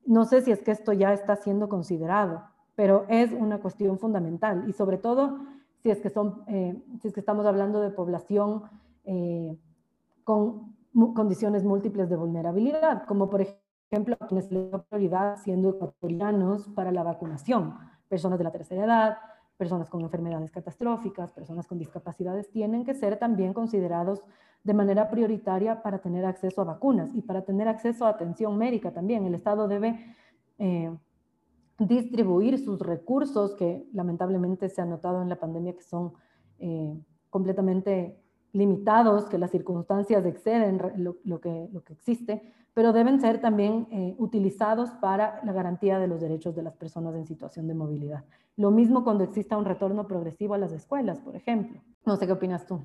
No sé si es que esto ya está siendo considerado. pero es una cuestión fundamental y sobre todo si es que, son, eh, si es que estamos hablando de población eh, con condiciones múltiples de vulnerabilidad, como por ejemplo quienes le dan prioridad siendo ecuatorianos para la vacunación, personas de la tercera edad, personas con enfermedades catastróficas, personas con discapacidades, tienen que ser también considerados de manera prioritaria para tener acceso a vacunas y para tener acceso a atención médica también. El Estado debe eh, distribuir sus recursos, que lamentablemente se ha notado en la pandemia que son eh, completamente limitados, que las circunstancias exceden lo, que, existe, pero deben ser también eh, utilizados para la garantía de los derechos de las personas en situación de movilidad. Lo mismo cuando exista un retorno progresivo a las escuelas, por ejemplo. No sé qué opinas tú.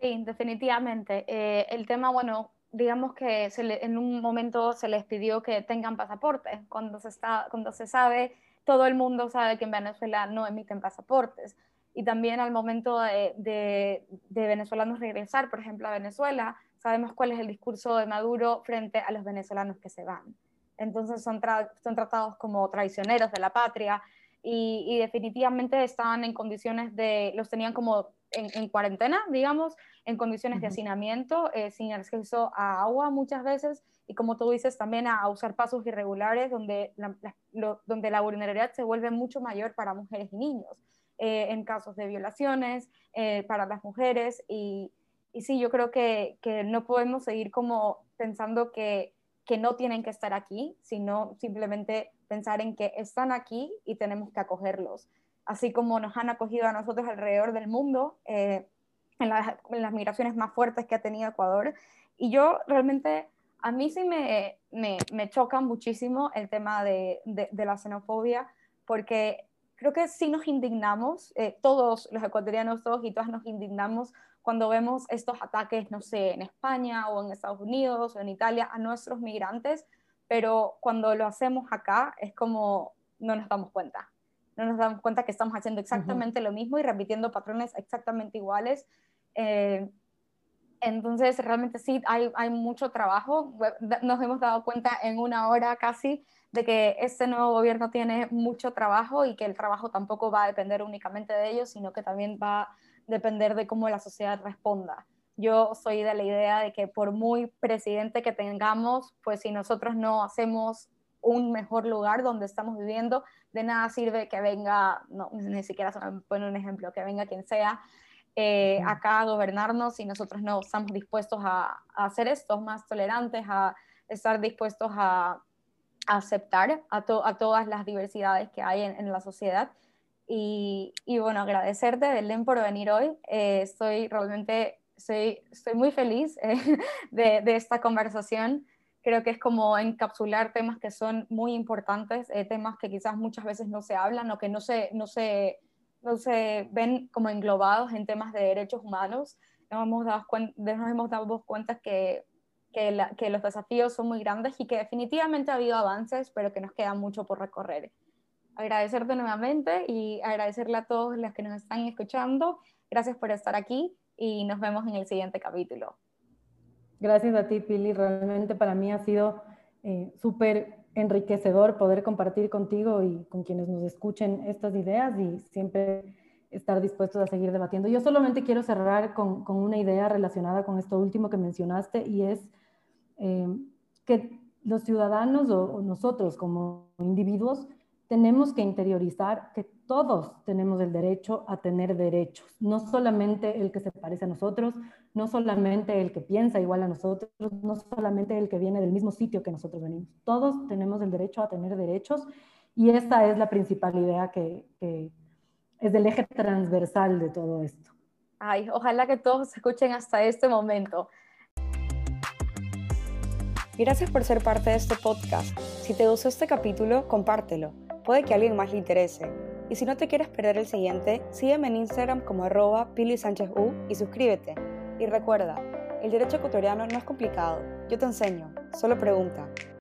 Sí, definitivamente. Eh, el tema, bueno, digamos que en un momento se les pidió que tengan pasaporte, cuando se, está, cuando se sabe, todo el mundo sabe que en Venezuela no emiten pasaportes. Y también al momento de, de, venezolanos regresar, por ejemplo, a Venezuela, sabemos cuál es el discurso de Maduro frente a los venezolanos que se van. Entonces son, son tratados como traicioneros de la patria y, y definitivamente estaban en condiciones de, los tenían como en, cuarentena, digamos, en condiciones de hacinamiento, eh, sin acceso a agua muchas veces, y como tú dices, también a, usar pasos irregulares donde la, donde la vulnerabilidad se vuelve mucho mayor para mujeres y niños, eh, en casos de violaciones, eh, para las mujeres, y, y, sí, yo creo que, que, no podemos seguir como pensando que, que no tienen que estar aquí, sino simplemente pensar en que están aquí y tenemos que acogerlos así como nos han acogido a nosotros alrededor del mundo, eh, en, las, migraciones más fuertes que ha tenido Ecuador. Y yo realmente, a mí sí me, me, choca muchísimo el tema de, la xenofobia, porque creo que sí nos indignamos, eh, todos los ecuatorianos, todos y todas nos indignamos cuando vemos estos ataques, no sé, en España o en Estados Unidos o en Italia a nuestros migrantes, pero cuando lo hacemos acá es como no nos damos cuenta no nos damos cuenta que estamos haciendo exactamente lo mismo y repitiendo patrones exactamente iguales. Eh, entonces, realmente sí, hay, hay mucho trabajo. Nos hemos dado cuenta en una hora casi de que este nuevo gobierno tiene mucho trabajo y que el trabajo tampoco va a depender únicamente de ellos, sino que también va a depender de cómo la sociedad responda. Yo soy de la idea de que por muy presidente que tengamos, pues si nosotros no hacemos un mejor lugar donde estamos viviendo, de nada sirve que venga, no, ni siquiera se me pone un ejemplo, que venga quien sea eh, acá a gobernarnos y nosotros no estamos dispuestos a, hacer esto, más tolerantes, a estar dispuestos a, aceptar a, a, todas las diversidades que hay en, la sociedad. Y, y, bueno, agradecerte, Belén, por venir hoy. Eh, estoy realmente, estoy, estoy muy feliz eh, *laughs* de, de, esta conversación creo que es como encapsular temas que son muy importantes, eh, temas que quizás muchas veces no se hablan o que no se, no se, no se ven como englobados en temas de derechos humanos. Nos hemos dado, nos hemos dado cuenta que, que, que, los desafíos son muy grandes y que definitivamente ha habido avances, pero que nos queda mucho por recorrer. Agradecerte nuevamente y agradecerle a todos los que nos están escuchando. Gracias por estar aquí y nos vemos en el siguiente capítulo. Gracias a ti, Pili. Realmente para mí ha sido eh, súper enriquecedor poder compartir contigo y con quienes nos escuchen estas ideas y siempre estar dispuestos a seguir debatiendo. Yo solamente quiero cerrar con, una idea relacionada con esto último que mencionaste y es eh, que los ciudadanos o nosotros como individuos tenemos que interiorizar que todos tenemos el derecho a tener derechos, no solamente el que se parece a nosotros, no solamente el que piensa igual a nosotros, no solamente el que viene del mismo sitio que nosotros venimos. Todos tenemos el derecho a tener derechos y esta es la principal idea que, es del eje transversal de todo esto. Ay, ojalá que todos escuchen hasta este momento. Gracias por ser parte de este podcast. Si te gustó este capítulo, compártelo puede que a alguien más le interese. Y si no te quieres perder el siguiente, sígueme en Instagram como arroba Pili Sánchez U y suscríbete. Y recuerda, el derecho ecuatoriano no es complicado, yo te enseño, solo pregunta.